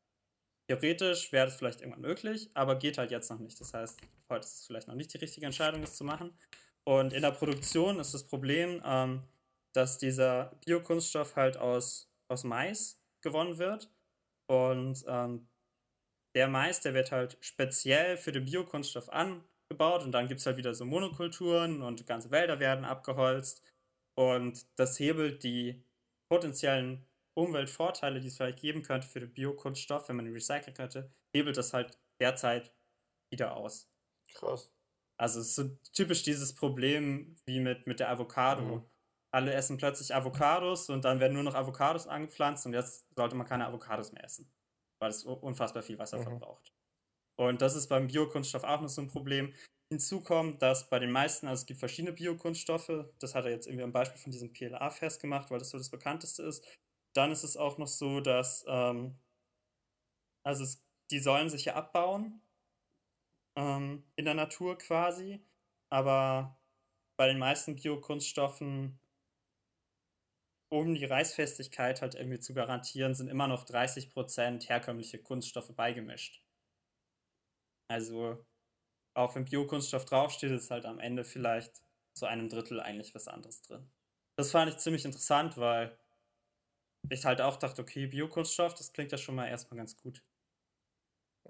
Theoretisch wäre das vielleicht irgendwann möglich, aber geht halt jetzt noch nicht. Das heißt, heute ist es vielleicht noch nicht die richtige Entscheidung, das zu machen. Und in der Produktion ist das Problem, ähm, dass dieser Biokunststoff halt aus, aus Mais gewonnen wird. Und ähm, der Mais, der wird halt speziell für den Biokunststoff angebaut und dann gibt es halt wieder so Monokulturen und ganze Wälder werden abgeholzt. Und das hebelt die potenziellen Umweltvorteile, die es vielleicht geben könnte für den Biokunststoff, wenn man ihn recyceln könnte, hebelt das halt derzeit wieder aus. Krass. Also es ist so typisch dieses Problem wie mit, mit der Avocado. Mhm. Alle essen plötzlich Avocados und dann werden nur noch Avocados angepflanzt und jetzt sollte man keine Avocados mehr essen, weil es unfassbar viel Wasser mhm. verbraucht. Und das ist beim Biokunststoff auch noch so ein Problem. Hinzu kommt, dass bei den meisten, also es gibt verschiedene Biokunststoffe, das hat er jetzt irgendwie am Beispiel von diesem PLA festgemacht, weil das so das bekannteste ist. Dann ist es auch noch so, dass, ähm, also es, die sollen sich ja abbauen ähm, in der Natur quasi, aber bei den meisten Biokunststoffen, um die Reißfestigkeit halt irgendwie zu garantieren, sind immer noch 30% herkömmliche Kunststoffe beigemischt. Also auch wenn Biokunststoff draufsteht, ist halt am Ende vielleicht zu einem Drittel eigentlich was anderes drin. Das fand ich ziemlich interessant, weil ich halt auch dachte, okay, Biokunststoff, das klingt ja schon mal erstmal ganz gut.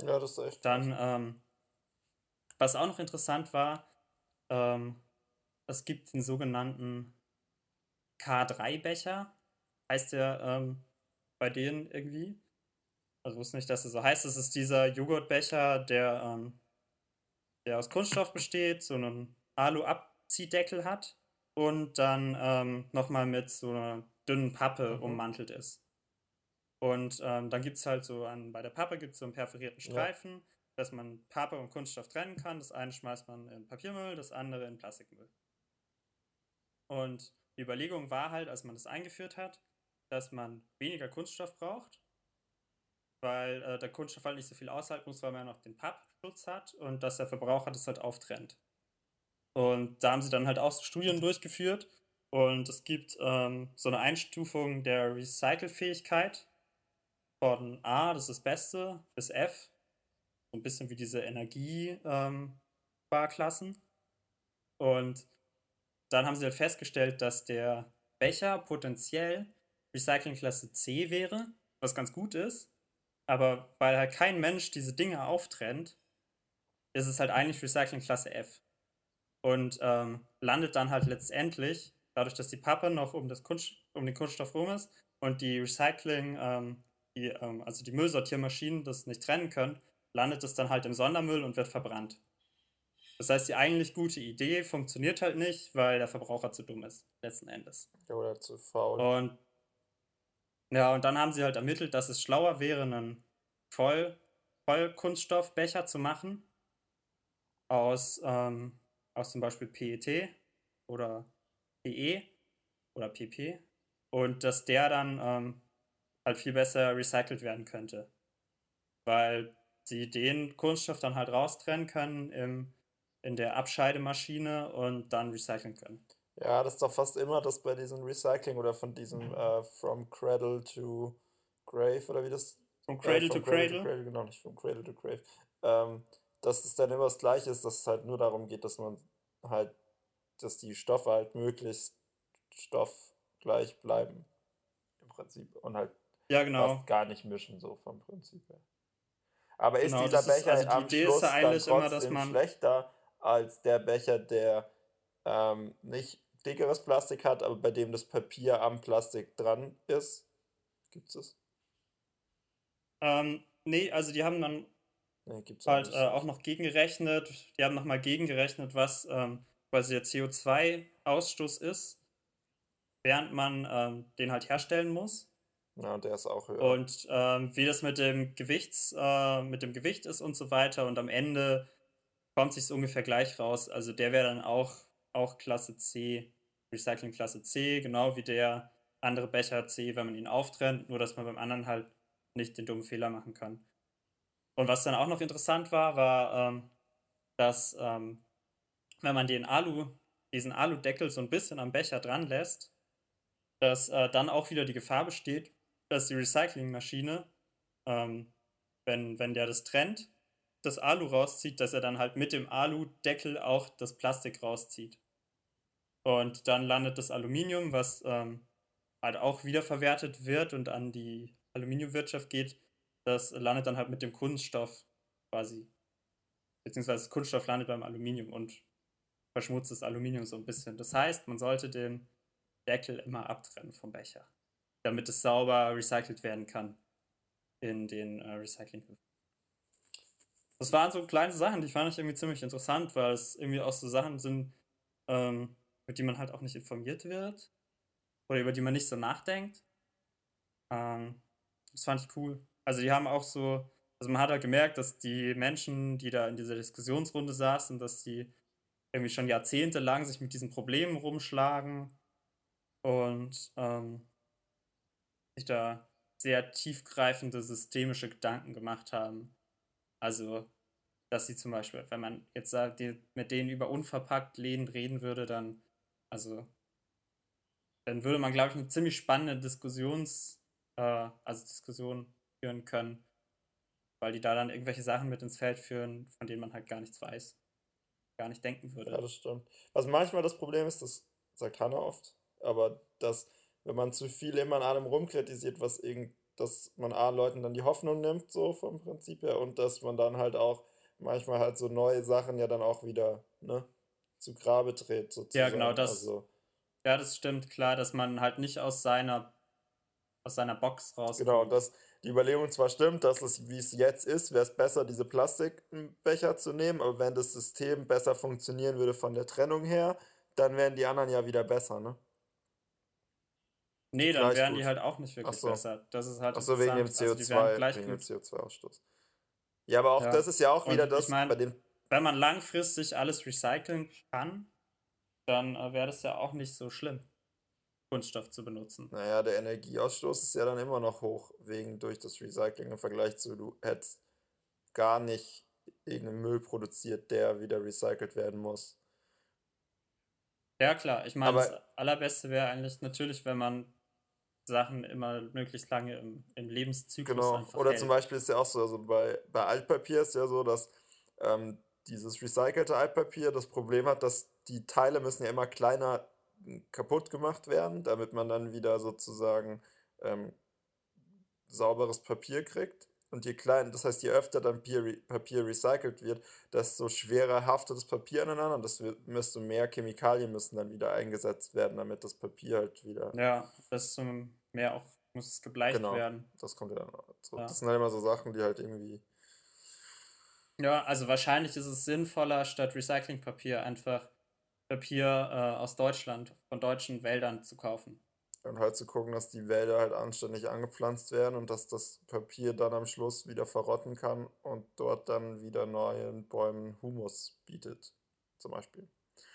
Ja, das ist echt. Dann, ähm, was auch noch interessant war, ähm, es gibt den sogenannten K3-Becher, heißt der ähm, bei denen irgendwie. Also wusste nicht, dass er so heißt. Es ist dieser Joghurtbecher, der, ähm, der aus Kunststoff besteht, so einen Alu-Abziehdeckel hat und dann ähm, nochmal mit so einer dünnen Pappe mhm. ummantelt ist. Und ähm, dann gibt es halt so an, bei der Pappe gibt es so einen perforierten Streifen, ja. dass man Pappe und Kunststoff trennen kann. Das eine schmeißt man in Papiermüll, das andere in Plastikmüll. Und die Überlegung war halt, als man das eingeführt hat, dass man weniger Kunststoff braucht, weil äh, der Kunststoff halt nicht so viel aushalten muss, weil man ja noch den Pappschutz hat und dass der Verbraucher das halt auftrennt. Und da haben sie dann halt auch Studien durchgeführt und es gibt ähm, so eine Einstufung der Recycelfähigkeit von A, das ist das Beste, bis F. So ein bisschen wie diese Energiebarklassen. Ähm, und dann haben sie halt festgestellt, dass der Becher potenziell Recyclingklasse C wäre, was ganz gut ist. Aber weil halt kein Mensch diese Dinge auftrennt, ist es halt eigentlich Recyclingklasse F. Und ähm, landet dann halt letztendlich dadurch, dass die Pappe noch um, das Kunst, um den Kunststoff rum ist und die Recycling, ähm, die, ähm, also die Müllsortiermaschinen das nicht trennen können, landet es dann halt im Sondermüll und wird verbrannt. Das heißt, die eigentlich gute Idee funktioniert halt nicht, weil der Verbraucher zu dumm ist, letzten Endes. Oder zu faul. Und ja, und dann haben sie halt ermittelt, dass es schlauer wäre, einen Voll, Vollkunststoffbecher zu machen aus, ähm, aus zum Beispiel PET oder PE oder PP und dass der dann ähm, halt viel besser recycelt werden könnte. Weil sie den Kunststoff dann halt raustrennen können im, in der Abscheidemaschine und dann recyceln können. Ja, das ist doch fast immer das bei diesem Recycling oder von diesem mhm. äh, From Cradle to Grave oder wie das. From Cradle, äh, from to, Cradle. to Cradle. Genau, nicht From Cradle to Grave. Ähm, dass es dann immer das Gleiche ist, dass es halt nur darum geht, dass man halt dass die Stoffe halt möglichst stoffgleich bleiben. Im Prinzip. Und halt ja, genau. gar nicht mischen, so vom Prinzip her. Aber ist Genau, dieser das ist, Becher also am Idee ist Schluss dann immer, trotzdem man, schlechter als der Becher, der ähm, nicht dickeres Plastik hat, aber bei dem das Papier am Plastik dran ist? Gibt's das? ähm, nee, also die haben dann Nee, auch halt nicht. äh, auch noch gegengerechnet, die haben nochmal gegengerechnet, was ähm, quasi der CO2-Ausstoß ist, während man ähm, den halt herstellen muss. Ja, der ist auch höher. Und ähm, wie das mit dem Gewichts, äh, mit dem Gewicht ist und so weiter. Und am Ende kommt sich ungefähr gleich raus. Also der wäre dann auch, auch Klasse C, Recycling Klasse C, genau wie der andere Becher C, wenn man ihn auftrennt, nur dass man beim anderen halt nicht den dummen Fehler machen kann. Und was dann auch noch interessant war, war, ähm, dass ähm, wenn man den Alu, diesen Aludeckel so ein bisschen am Becher dran lässt, dass äh, dann auch wieder die Gefahr besteht, dass die Recyclingmaschine, ähm, wenn, wenn der das trennt, das Alu rauszieht, dass er dann halt mit dem Aludeckel auch das Plastik rauszieht. Und dann landet das Aluminium, was ähm, halt auch wiederverwertet wird und an die Aluminiumwirtschaft geht, das landet dann halt mit dem Kunststoff quasi. Beziehungsweise Kunststoff landet beim Aluminium und verschmutzt das Aluminium so ein bisschen. Das heißt, man sollte den Deckel immer abtrennen vom Becher, damit es sauber recycelt werden kann in den äh, Recyclinghöfen. Das waren so kleine Sachen, die fand ich irgendwie ziemlich interessant, weil es irgendwie auch so Sachen sind, ähm, über die man halt auch nicht informiert wird oder über die man nicht so nachdenkt. Ähm, das fand ich cool. Also die haben auch so, also man hat halt gemerkt, dass die Menschen, die da in dieser Diskussionsrunde saßen, dass die irgendwie schon jahrzehntelang sich mit diesen Problemen rumschlagen und ähm, sich da sehr tiefgreifende systemische Gedanken gemacht haben. Also, dass sie zum Beispiel, wenn man jetzt sagt, die, mit denen über unverpackt Läden reden würde, dann, also, dann würde man, glaube ich, eine ziemlich spannende Diskussions, äh, also Diskussion führen können, weil die da dann irgendwelche Sachen mit ins Feld führen, von denen man halt gar nichts weiß, gar nicht denken würde. Ja, das stimmt. Was manchmal das Problem ist, das sagt Hannah oft, aber dass, wenn man zu viel immer an allem rumkritisiert, was irgend, dass man A, Leuten dann die Hoffnung nimmt, so vom Prinzip her, und dass man dann halt auch manchmal halt so neue Sachen ja dann auch wieder, ne, zu Grabe dreht, Ja, sozusagen. genau, das, Also, ja, das stimmt, klar, dass man halt nicht aus seiner, aus seiner Box genau, rauskommt. dass die Überlegung zwar stimmt, dass es, wie es jetzt ist, wäre es besser, diese Plastikbecher zu nehmen, aber wenn das System besser funktionieren würde von der Trennung her, dann wären die anderen ja wieder besser, ne? Nee, dann Gleich wären die gut. halt auch nicht wirklich so. besser. Das ist halt Ach so, wegen dem. Also die wären CO2, gleich wegen dem gut. CO2-Ausstoß. Ja, aber auch Ja. das ist ja auch wieder Und ich das bei den, wenn man langfristig alles recyceln kann, dann äh, wäre das ja auch nicht so schlimm, Kunststoff zu benutzen. naja, der Energieausstoß ist ja dann immer noch hoch, wegen durch das Recycling im Vergleich zu, du hättest gar nicht irgendeinen Müll produziert, der wieder recycelt werden muss. Ja, klar. Ich meine, das Allerbeste wäre eigentlich natürlich, wenn man Sachen immer möglichst lange im, im Lebenszyklus Genau. einfach Oder zum hält. Beispiel ist ja auch so, also bei, bei Altpapier ist ja so, dass ähm, dieses recycelte Altpapier das Problem hat, dass die Teile müssen ja immer kleiner m, kaputt gemacht werden, damit man dann wieder sozusagen ähm, sauberes Papier kriegt. Und je klein, das heißt, je öfter dann Papier, re- Papier recycelt wird, desto schwerer haftet das Papier aneinander und desto mehr Chemikalien müssen dann wieder eingesetzt werden, damit das Papier halt wieder. Ja, desto mehr auch muss es gebleicht Genau, werden. das kommt ja dann auch zurück. Ja. Das sind halt immer so Sachen, die halt irgendwie. Ja, also wahrscheinlich ist es sinnvoller, statt Recyclingpapier einfach Papier äh, aus Deutschland, von deutschen Wäldern zu kaufen. Und halt zu gucken, dass die Wälder halt anständig angepflanzt werden und dass das Papier dann am Schluss wieder verrotten kann und dort dann wieder neuen Bäumen Humus bietet, zum Beispiel.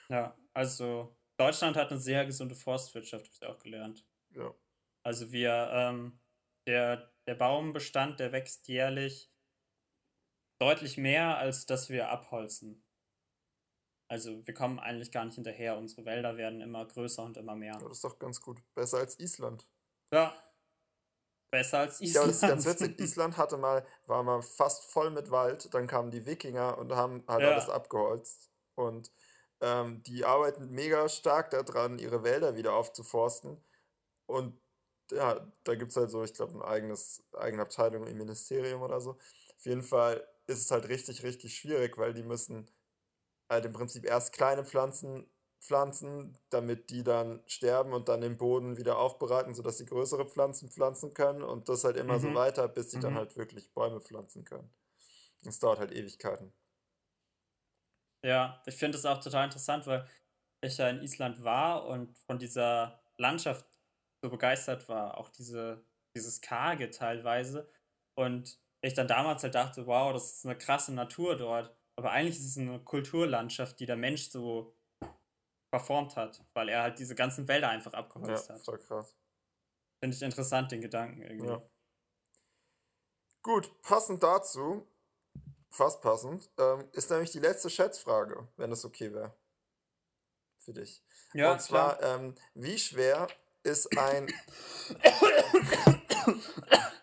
Ja, also Deutschland hat eine sehr gesunde Forstwirtschaft, habe ich auch gelernt. Ja. Also wir, ähm, der, der Baumbestand, der wächst jährlich deutlich mehr, als dass wir abholzen. Also wir kommen eigentlich gar nicht hinterher. Unsere Wälder werden immer größer und immer mehr. Ja, das ist doch ganz gut. Besser als Island. Ja, besser als Ja, aber das ist ganz Island. witzig. Island hatte mal, war mal fast voll mit Wald, dann kamen die Wikinger und haben halt Ja. alles abgeholzt. Und ähm, die arbeiten mega stark daran, ihre Wälder wieder aufzuforsten. Und ja, da gibt es halt so, ich glaube, ein eigenes, eigene Abteilung im Ministerium oder so. Auf jeden Fall ist es halt richtig, richtig schwierig, weil die müssen halt im Prinzip erst kleine Pflanzen pflanzen, damit die dann sterben und dann den Boden wieder aufbereiten, sodass sie größere Pflanzen pflanzen können und das halt immer so Mhm. weiter, bis sie dann Mhm. halt wirklich Bäume pflanzen können. Das dauert halt Ewigkeiten. Ja, ich finde es auch total interessant, weil ich ja in Island war und von dieser Landschaft so begeistert war, auch diese, dieses Karge teilweise. Und ich dann damals halt dachte, wow, das ist eine krasse Natur dort. Aber eigentlich ist es eine Kulturlandschaft, die der Mensch so verformt hat, weil er halt diese ganzen Wälder einfach Ja, abgeholzt hat. voll krass. Finde ich interessant, den Gedanken irgendwie. Ja. Gut, passend dazu, fast passend, ähm, ist nämlich die letzte Schätzfrage, wenn das okay wäre. Für dich. Ja, Und zwar, ähm, wie schwer ist ein.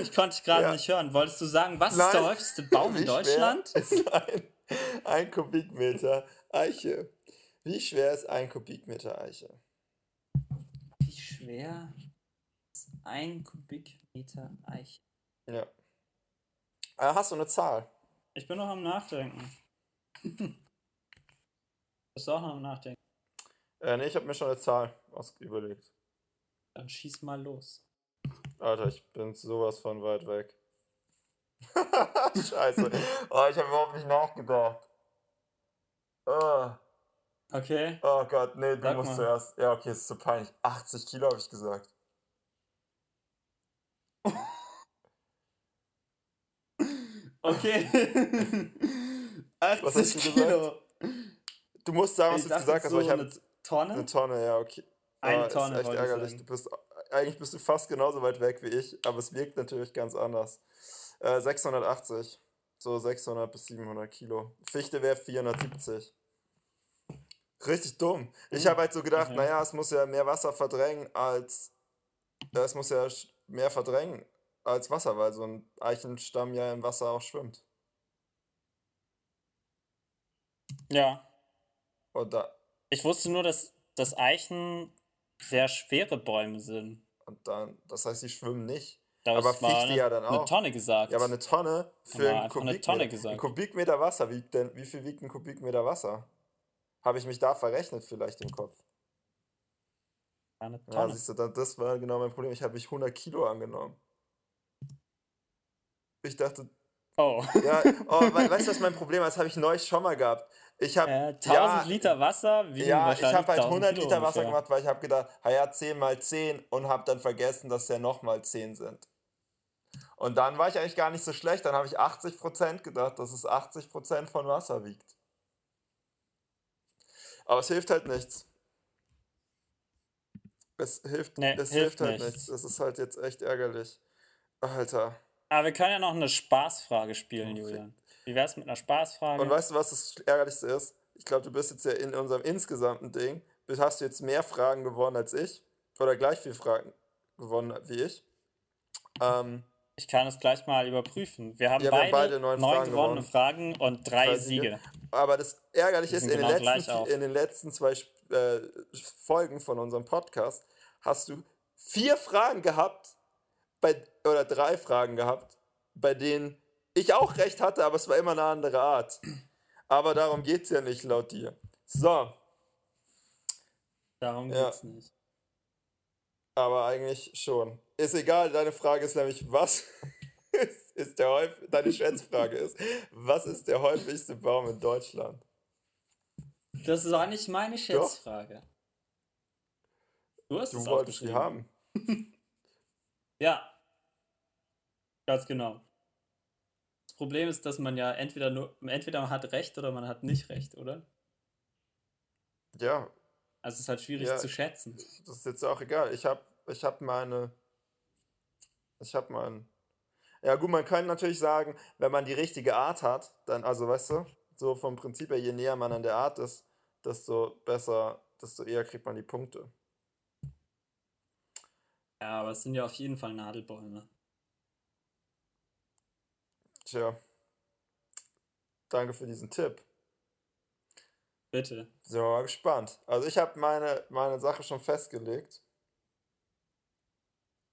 ich konnte dich gerade Ja. nicht hören. Wolltest du sagen, was ist der Nein. häufigste Baum in Deutschland? Ein, ein Kubikmeter Eiche. Wie schwer ist ein Kubikmeter Eiche? Wie schwer ist ein Kubikmeter Eiche? Ja. Äh, hast du eine Zahl? Ich bin noch am Nachdenken. Bist du auch noch am Nachdenken? Äh, nee, ich habe mir schon eine Zahl überlegt. Dann schieß mal los. Alter, ich bin sowas von weit weg. Scheiße. Oh, ich habe überhaupt nicht nachgedacht. Oh, Okay. oh Gott, nee, du Sag musst mal. zuerst. Ja, okay, ist zu peinlich. 80 Kilo habe ich gesagt. Okay. 80 Was hast du gesagt? Kilo. Du musst sagen, was Ich du gesagt hast, so weil ich habe eine Tonne. eine Tonne, ja, okay. Eine Ah, Tonne Ist echt ärgerlich. Du bist, eigentlich bist du fast genauso weit weg wie ich, aber es wirkt natürlich ganz anders. Äh, 680. So 600 bis 700 Kilo. Fichte wäre 470. Richtig dumm. Ich habe halt so gedacht, okay. naja, es muss ja mehr Wasser verdrängen als. Ja, es muss ja mehr verdrängen als Wasser, weil so ein Eichenstamm ja im Wasser auch schwimmt. Ja. Da, Ich wusste nur, dass, dass Eichen sehr schwere Bäume sind. Und dann, das heißt, sie schwimmen nicht. Da Aber Fichte eine, ja dann eine auch. Tonne gesagt. Ja, aber eine Tonne für einen eine Kubikmeter. Tonne Ein. Kubikmeter Wasser wiegt denn, wie viel wiegt ein Kubikmeter Wasser? Habe ich mich da verrechnet vielleicht im Kopf? Eine Ja, Tonne. siehst du, da- das war genau mein Problem. Ich habe mich 100 Kilo angenommen. Ich dachte, oh. ja, oh, we weißt du, was mein Problem war? Das habe ich neulich schon mal gehabt. Ich habe, Äh, 1000 ja, Liter Wasser wiegen ja, ich habe halt 1000 100 Kilo Liter Wasser ungefähr. gemacht, weil ich habe gedacht, ja, 10 mal 10 und habe dann vergessen, dass ja nochmal 10 sind. Und dann war ich eigentlich gar nicht so schlecht. Dann habe ich 80% gedacht, dass es 80% von Wasser wiegt. Aber es hilft halt nichts. Es hilft, Nee, es hilft hilft halt nichts. nichts. Das ist halt jetzt echt ärgerlich. Alter. Aber wir können ja noch eine Spaßfrage spielen. Julian. Wie wär's mit einer Spaßfrage? Und weißt du, was das Ärgerlichste ist? Ich glaube, du bist jetzt ja in unserem insgesamten Ding, hast du jetzt mehr Fragen gewonnen als ich. Oder gleich viel Fragen gewonnen wie ich. Ähm, ich kann es gleich mal überprüfen. Wir haben Ja, wir haben beide, beide neun neun Fragen gewonnene gewonnen. Fragen und drei, Drei Siege. Siege. aber das Ärgerliche ist, in den, genau letzten, gleich auf. in den letzten zwei äh, Folgen von unserem Podcast hast du vier Fragen gehabt, bei, oder drei Fragen gehabt, bei denen ich auch recht hatte, aber es war immer eine andere Art. Aber darum geht es ja nicht laut dir. So, Darum Ja. geht's nicht. aber eigentlich schon. Ist egal, deine Frage ist nämlich, was ist, ist der häufig, deine Schätzfrage ist, was ist der häufigste Baum in Deutschland? Das ist auch nicht meine Schätzfrage. Du hast Du es wolltest die aufgeschrieben. haben. Ja. Ganz genau. Das Problem ist, dass man ja entweder nur, entweder man hat recht oder man hat nicht recht, oder? Ja, Also es ist halt schwierig Ja. zu schätzen. das ist jetzt auch egal. Ich habe ich hab meine. Ich habe meinen. Ja, gut, man kann natürlich sagen, wenn man die richtige Art hat, dann, also weißt du, so vom Prinzip her, je näher man an der Art ist, desto besser, desto eher kriegt man die Punkte. Ja, aber es sind ja auf jeden Fall Nadelbäume. Tja. Danke für diesen Tipp. Bitte. Sind wir mal gespannt. Also ich habe meine, meine Sache schon festgelegt.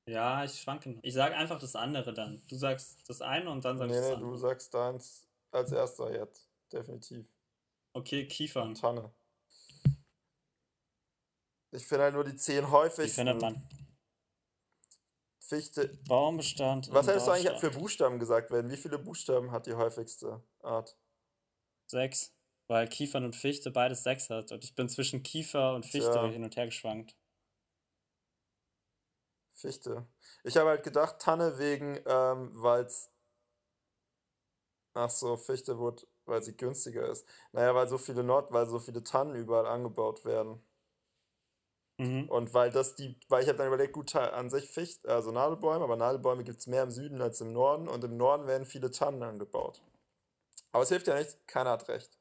Ja, ich schwanke. noch. Ich sage einfach das andere dann. Du sagst das eine und dann sagst Nee, du das nee, andere. du sagst deins als erster jetzt. Definitiv. Okay, Kiefern. Tanne. Ich finde halt nur die zehn häufigsten. findet man? Fichte. Baumbestand. Was hättest du eigentlich für Buchstaben gesagt werden? Wie viele Buchstaben hat die häufigste Art? Sechs. Weil Kiefern und Fichte beides sechs hat. Und ich bin zwischen Kiefer und Fichte Tja. hin und her geschwankt. Fichte. Ich habe halt gedacht, Tanne wegen, ähm, weil es. Ach so, Fichte wurde, weil sie günstiger ist. Naja, weil so viele Nord, weil so viele Tannen überall angebaut werden. Mhm. Und weil das die, weil ich habe dann überlegt, gut, an sich Ficht, also Nadelbäume, aber Nadelbäume gibt es mehr im Süden als im Norden und im Norden werden viele Tannen angebaut. Aber es hilft ja nichts, keiner hat recht.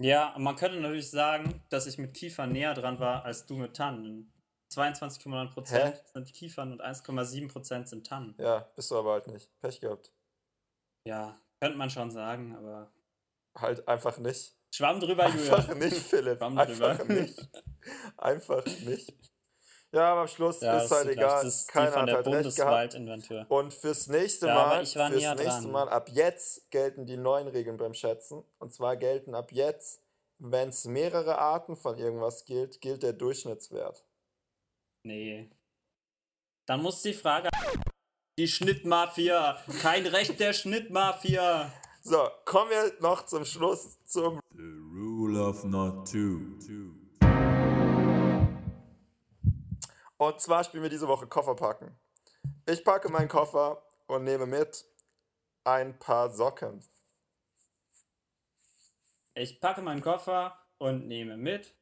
Ja, man könnte natürlich sagen, dass ich mit Kiefern näher dran war als du mit Tannen. 22,9% Hä? sind Kiefern und 1,7% sind Tannen. Ja, bist du aber halt nicht. Pech gehabt. Ja, könnte man schon sagen, aber Halt einfach nicht. Schwamm drüber, Einfach Julia. nicht, Philipp. Schwamm Einfach drüber. nicht. Einfach nicht. Ja, aber am Schluss Ja, ist halt egal. Das ist Keiner von hat der halt recht gehabt. Und fürs nächste Ja, Mal, fürs nächste dran. Mal, ab jetzt gelten die neuen Regeln beim Schätzen. Und zwar gelten ab jetzt, wenn es mehrere Arten von irgendwas gilt, gilt der Durchschnittswert. Nee. Dann muss die Frage. Die Schnittmafia. Kein Recht der Schnittmafia. So, kommen wir noch zum Schluss zum. The rule of not two. Und zwar spielen wir diese Woche Koffer packen. Ich packe meinen Koffer und nehme mit ein paar Socken. Ich packe meinen Koffer und nehme mit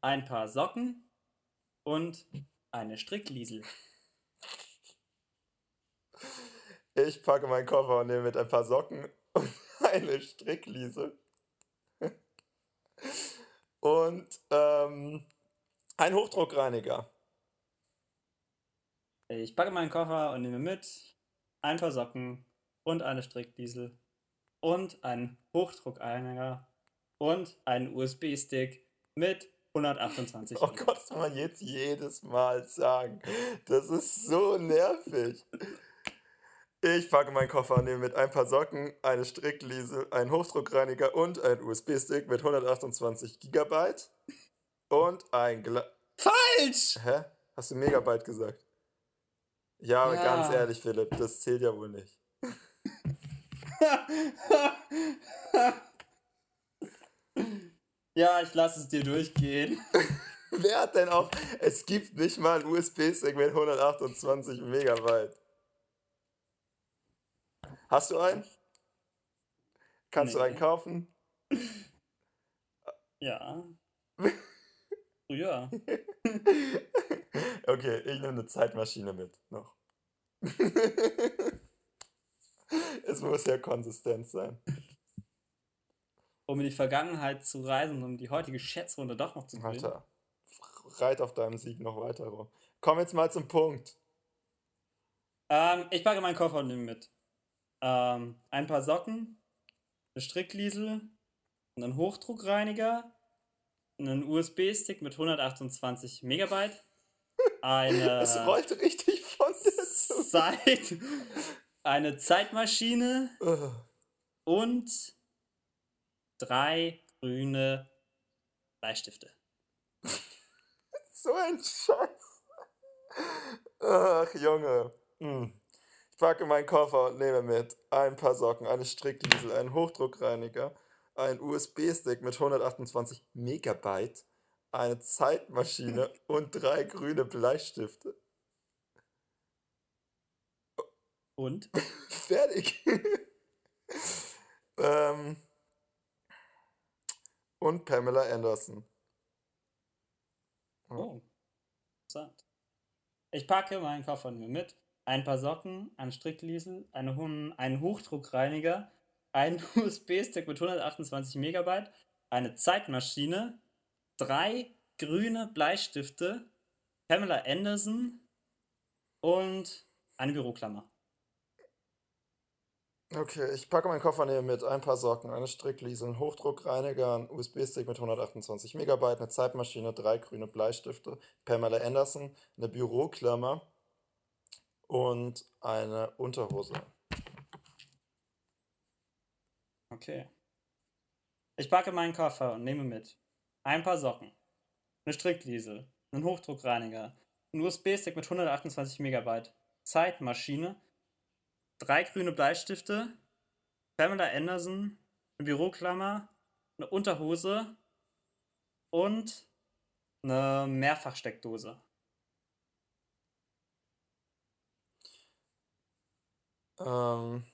ein paar Socken und eine Strickliesel. Ich packe meinen Koffer und nehme mit ein paar Socken und eine Strickliese. Und ähm, ein Hochdruckreiniger. Ich packe meinen Koffer und nehme mit ein paar Socken und eine Strickliesel und einen Hochdruckreiniger und einen USB-Stick mit 128 Oh Gott, das muss man jetzt jedes Mal sagen. Das ist so nervig. Ich packe meinen Koffer und nehme mit ein paar Socken, eine Strickliese, einen Hochdruckreiniger und einen USB-Stick mit 128 Gigabyte und ein Gla Falsch! Hä? Hast du Megabyte gesagt? Ja, aber Ja. ganz ehrlich, Philipp, das zählt ja wohl nicht. ja, ich lasse es dir durchgehen. Wer hat denn auch. Es gibt nicht mal ein USB-Stick mit 128 Megabyte. Hast du einen? Kannst du Nee. einen kaufen? Ja. Früher. Okay, ich nehme eine Zeitmaschine mit. Noch. es muss ja konsistent sein. Um in die Vergangenheit zu reisen, um die heutige Schätzrunde doch noch zu gewinnen. Alter, reit auf deinem Sieg noch weiter rum. Komm jetzt mal zum Punkt. Ähm, ich packe meinen Koffer und nehme mit. Ähm, ein paar Socken, eine Strickliesel, einen Hochdruckreiniger, einen USB-Stick mit 128 Megabyte, eine Es rollt richtig von der Zunge. Zeit, eine Zeitmaschine und drei grüne Bleistifte. So ein Scheiß. Ach, Junge. Hm. Ich packe meinen Koffer und nehme mit ein paar Socken, eine Strickliesel, einen Hochdruckreiniger, einen USB-Stick mit 128 Megabyte, eine Zeitmaschine und drei grüne Bleistifte. Und? Fertig. ähm, und Pamela Anderson. Oh. Interessant. Ich packe meinen Koffer mit ein paar Socken, eine Strickliesel, eine, einen Hochdruckreiniger, einen USB-Stick mit 128 Megabyte, eine Zeitmaschine, drei grüne Bleistifte, Pamela Anderson und eine Büroklammer. Okay, ich packe meinen Koffer nehme mit ein paar Socken, eine Strickliese, einen Hochdruckreiniger, einen USB-Stick mit 128 Megabyte, eine Zeitmaschine, drei grüne Bleistifte, Pamela Anderson, eine Büroklammer und eine Unterhose. Okay. Ich packe meinen Koffer und nehme mit ein paar Socken, eine Strickliese, einen Hochdruckreiniger, einen USB-Stick mit 128 Megabyte, Zeitmaschine, drei grüne Bleistifte, Pamela Anderson, eine Büroklammer, eine Unterhose und eine Mehrfachsteckdose. Ähm,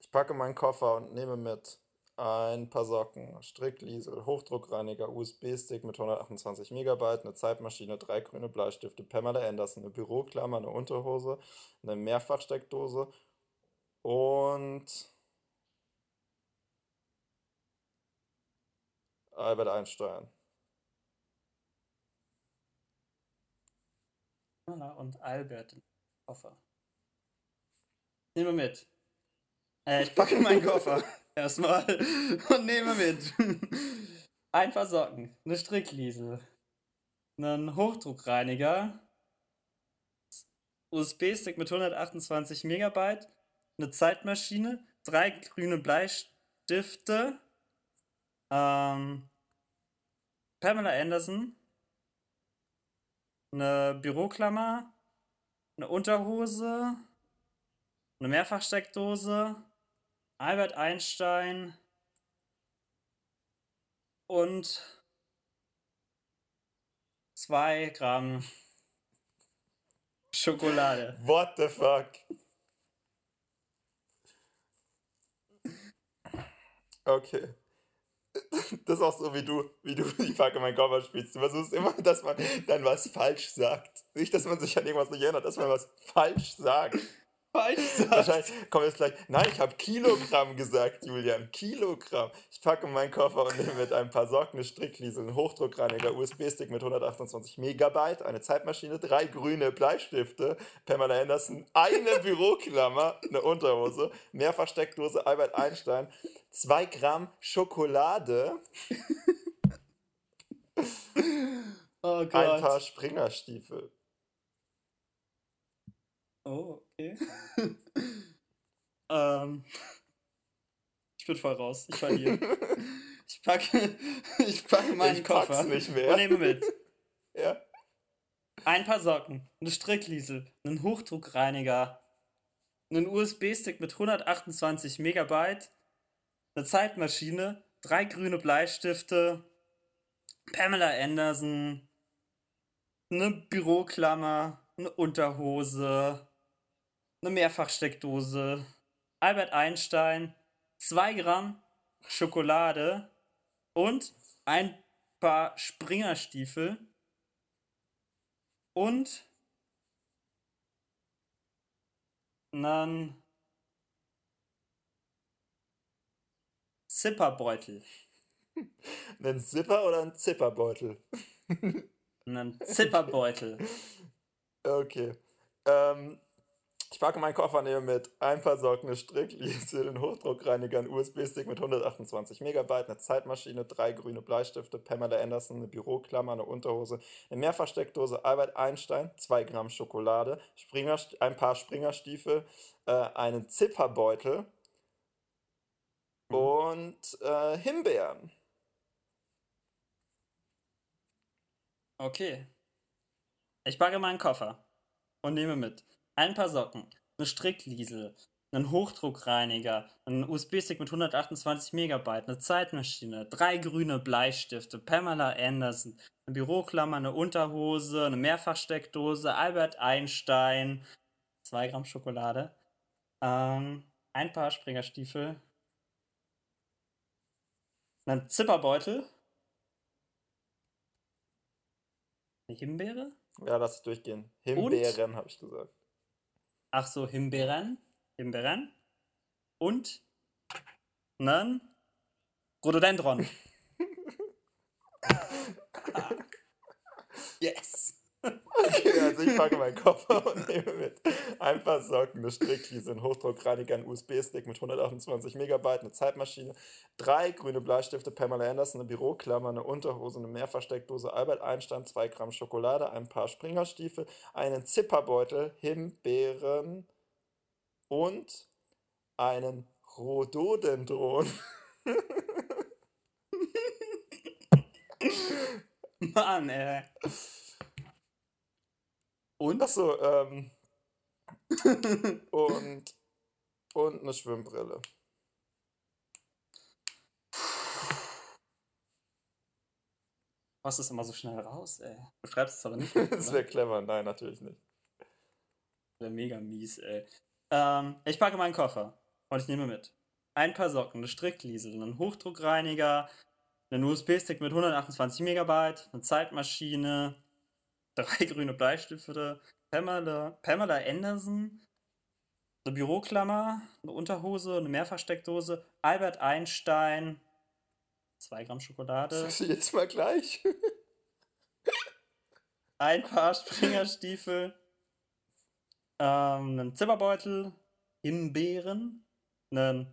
ich packe meinen Koffer und nehme mit ein paar Socken, Strickliese, Hochdruckreiniger, USB-Stick mit 128 Megabyte, eine Zeitmaschine, drei grüne Bleistifte, Pamela Anderson, eine Büroklammer, eine Unterhose, eine Mehrfachsteckdose und Albert Einstein. Und Albert im Koffer. Nehme mit. Äh, ich packe meinen Koffer erstmal und nehme mit. Ein paar Socken, eine Strickliese, einen Hochdruckreiniger, USB-Stick mit 128 Megabyte, eine Zeitmaschine, drei grüne Bleistifte, ähm, Pamela Anderson, eine Büroklammer, eine Unterhose, eine Mehrfachsteckdose, Albert Einstein und zwei Gramm Schokolade. What the fuck? Okay. Das ist auch so, wie du, wie du die Packe mein Koffer spielst. Du versuchst immer, dass man dann was falsch sagt. Nicht, dass man sich an irgendwas nicht erinnert, dass man was falsch sagt. Wahrscheinlich kommt jetzt gleich, nein, ich habe Kilogramm gesagt, Julian, Kilogramm. Ich packe meinen Koffer und nehme mit ein paar Socken, eine Strickliese, einen Hochdruckreiniger, USB-Stick mit 128 Megabyte, eine Zeitmaschine, drei grüne Bleistifte, Pamela Anderson, eine Büroklammer, eine Unterhose, Mehrfachsteckdose Albert Einstein, zwei Gramm Schokolade, Oh ein paar Springerstiefel. Oh. ähm, ich bin voll raus. Ich verliere. ich packe, ich packe meinen Ich Koffer nicht mehr. und nehme mit Ja. ein paar Socken, eine Strickliese, einen Hochdruckreiniger, einen USB-Stick mit 128 Megabyte, eine Zeitmaschine, drei grüne Bleistifte, Pamela Anderson, eine Büroklammer, eine Unterhose, eine Mehrfachsteckdose, Albert Einstein, zwei Gramm Schokolade und ein paar Springerstiefel und einen Zipperbeutel. Einen Zipper oder einen Zipperbeutel? Einen Zipperbeutel. Okay. Ähm, ich packe meinen Koffer nehme mit ein paar Socken, eine Strickliese, einen Hochdruckreiniger, einen USB-Stick mit 128 Megabyte, eine Zeitmaschine, drei grüne Bleistifte, Pamela Anderson, eine Büroklammer, eine Unterhose, eine Mehrfachsteckdose, Albert Einstein, zwei Gramm Schokolade, Springer, ein paar Springerstiefel, äh, einen Zipperbeutel Mhm. und äh, Himbeeren. Okay. Ich packe meinen Koffer und nehme mit ein paar Socken, eine Strickliesel, einen Hochdruckreiniger, einen USB-Stick mit 128 Megabyte, eine Zeitmaschine, drei grüne Bleistifte, Pamela Anderson, eine Büroklammer, eine Unterhose, eine Mehrfachsteckdose, Albert Einstein, zwei Gramm Schokolade, ähm, ein paar Springerstiefel, einen Zipperbeutel, eine Himbeere, Ja, lass es durchgehen. Himbeeren, habe ich gesagt. Ach so, Himbeeren. Himbeeren. Und einen Rhododendron. yes. Okay, also ich packe meinen Koffer und nehme mit ein paar Socken, eine Strickliese, einen Hochdruckreiniger, einen USB-Stick mit 128 Megabyte, eine Zeitmaschine, drei grüne Bleistifte, Pamela Anderson, eine Büroklammer, eine Unterhose, eine Mehrversteckdose, Albert Einstein, zwei Gramm Schokolade, ein paar Springerstiefel, einen Zipperbeutel, Himbeeren und einen Rhododendron. Mann, ey. Und? Achso, ähm. und, und eine Schwimmbrille. Was ist immer so schnell raus, ey? Du schreibst es aber nicht. Das wäre clever. Nein, natürlich nicht. wäre mega mies, ey. Ähm, ich packe meinen Koffer und ich nehme mit ein paar Socken, eine Strickliesel, einen Hochdruckreiniger, einen USB-Stick mit 128 Megabyte, eine Zeitmaschine, drei grüne Bleistifte, Pamela, Pamela Anderson, eine Büroklammer, eine Unterhose, eine Mehrversteckdose, Albert Einstein, 2 Gramm Schokolade, Sagst du jetzt mal gleich? ein Paar Springerstiefel, ähm, einen Zimmerbeutel, Himbeeren, einen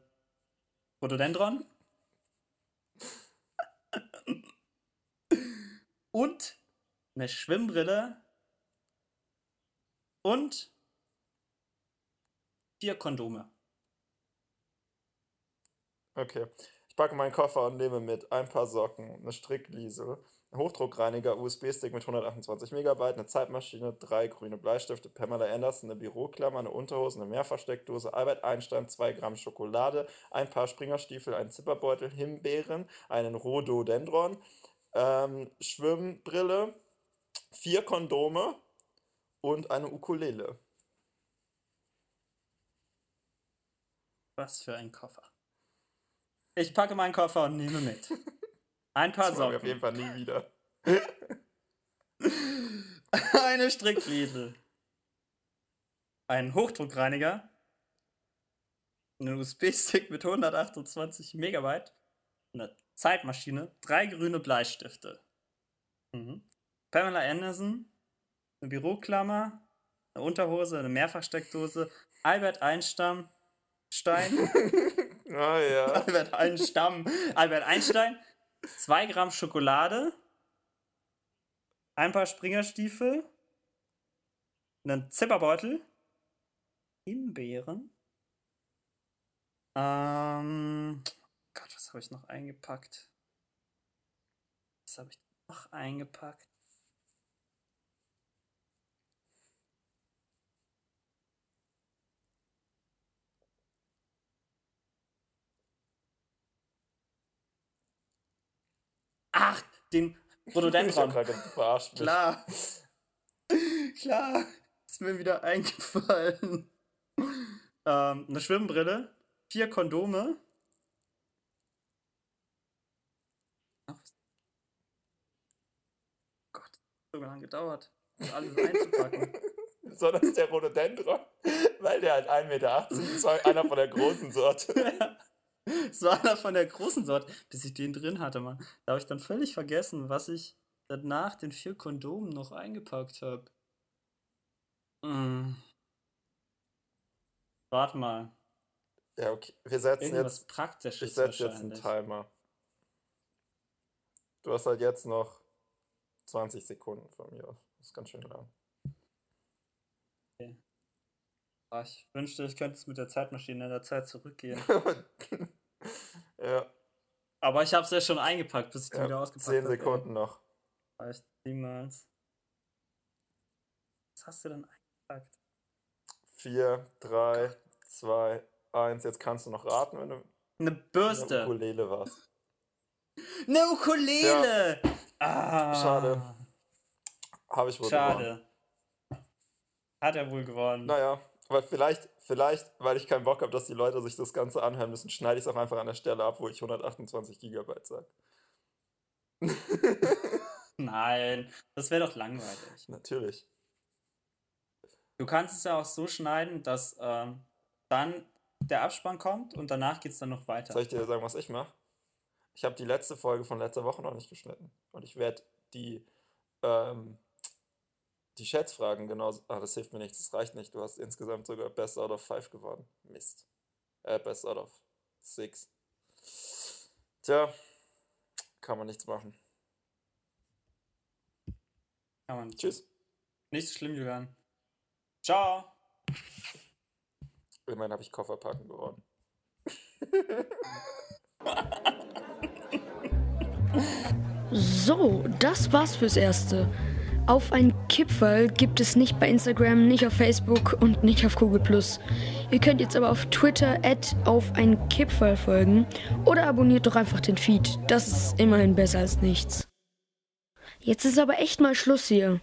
Rhododendron und eine Schwimmbrille und vier Kondome. Okay. Ich packe meinen Koffer und nehme mit ein paar Socken, eine Strickliese, einen Hochdruckreiniger, USB-Stick mit 128 Megabyte, eine Zeitmaschine, drei grüne Bleistifte, Pamela Anderson, eine Büroklammer, eine Unterhose, eine Mehrversteckdose, Albert Einstein, 2 Gramm Schokolade, ein paar Springerstiefel, einen Zipperbeutel, Himbeeren, einen Rhododendron, ähm, Schwimmbrille, vier Kondome und eine Ukulele. Was für ein Koffer. Ich packe meinen Koffer und nehme mit. Ein paar Das wir auf Socken. jeden Fall nie wieder. Eine Strickliesel. Einen Hochdruckreiniger. Einen USB-Stick mit 128 Megabyte. Eine Zeitmaschine. Drei grüne Bleistifte. Mhm. Pamela Anderson. Eine Büroklammer. Eine Unterhose. Eine Mehrversteckdose. Albert Einstein. Stein. Ah ja. Albert Einstein. Albert Einstein. 2 Gramm Schokolade. Ein paar Springerstiefel. Einen Zipperbeutel. Himbeeren. Ähm. Gott, was habe ich noch eingepackt? Was habe ich noch eingepackt? Ach, den Rhododendron. mich. Klar. Klar. Ist mir wieder eingefallen. Ähm, eine Schwimmbrille, vier Kondome. Ach, Gott, so lange gedauert, das alles einzupacken. Sondern ist der Rhododendron, weil der halt 1,80 Meter ist, einer von der großen Sorte. Es war einer von der großen Sorte, bis ich den drin hatte, Mann. Da habe ich dann völlig vergessen, was ich danach den vier Kondomen noch eingepackt habe. Mm. Warte mal. Ja, okay. Wir setzen Irgendwas jetzt. Praktisches Ich setze jetzt einen. Timer. Du hast halt jetzt noch 20 Sekunden von mir. Das ist ganz schön lang. Ah, ich wünschte, ich könnte es mit der Zeitmaschine in der Zeit zurückgehen. ja, Aber ich habe es ja schon eingepackt, bis ich die wieder ja ausgepackt 10 habe. Sekunden noch. Reicht niemals. Was hast du denn eingepackt? 4, 3, 2, 1. Jetzt kannst du noch raten, wenn du Eine eine Bürste. Ukulele warst. Eine Ukulele! Ah, schade. Habe ich wohl gewonnen. Schade. Hat er wohl gewonnen. Naja, aber vielleicht, vielleicht, weil ich keinen Bock habe, dass die Leute sich das Ganze anhören müssen, schneide ich es auch einfach an der Stelle ab, wo ich 128 Gigabyte sage. Nein, das wäre doch langweilig. Natürlich. Du kannst es ja auch so schneiden, dass ähm, dann der Abspann kommt und danach geht es dann noch weiter. Soll ich dir sagen, was ich mache? Ich habe die letzte Folge von letzter Woche noch nicht geschnitten. Und ich werde die, ähm, Die Schätzfragen, genau. Ah, das hilft mir nichts, das reicht nicht. Du hast insgesamt sogar Best out of 5 gewonnen. Mist. Äh, Best out of 6. Tja, kann man nichts machen. Kann man. Tschüss. Nicht schlimm, Julian. Ciao. Immerhin habe ich Kofferpacken gewonnen. So, das war's fürs Erste. Auf ein Kipferl gibt es nicht bei Instagram, nicht auf Facebook und nicht auf Google. Ihr könnt jetzt aber auf Twitter auf ein Kipferl folgen oder abonniert doch einfach den Feed. Das ist immerhin besser als nichts. Jetzt ist aber echt mal Schluss hier.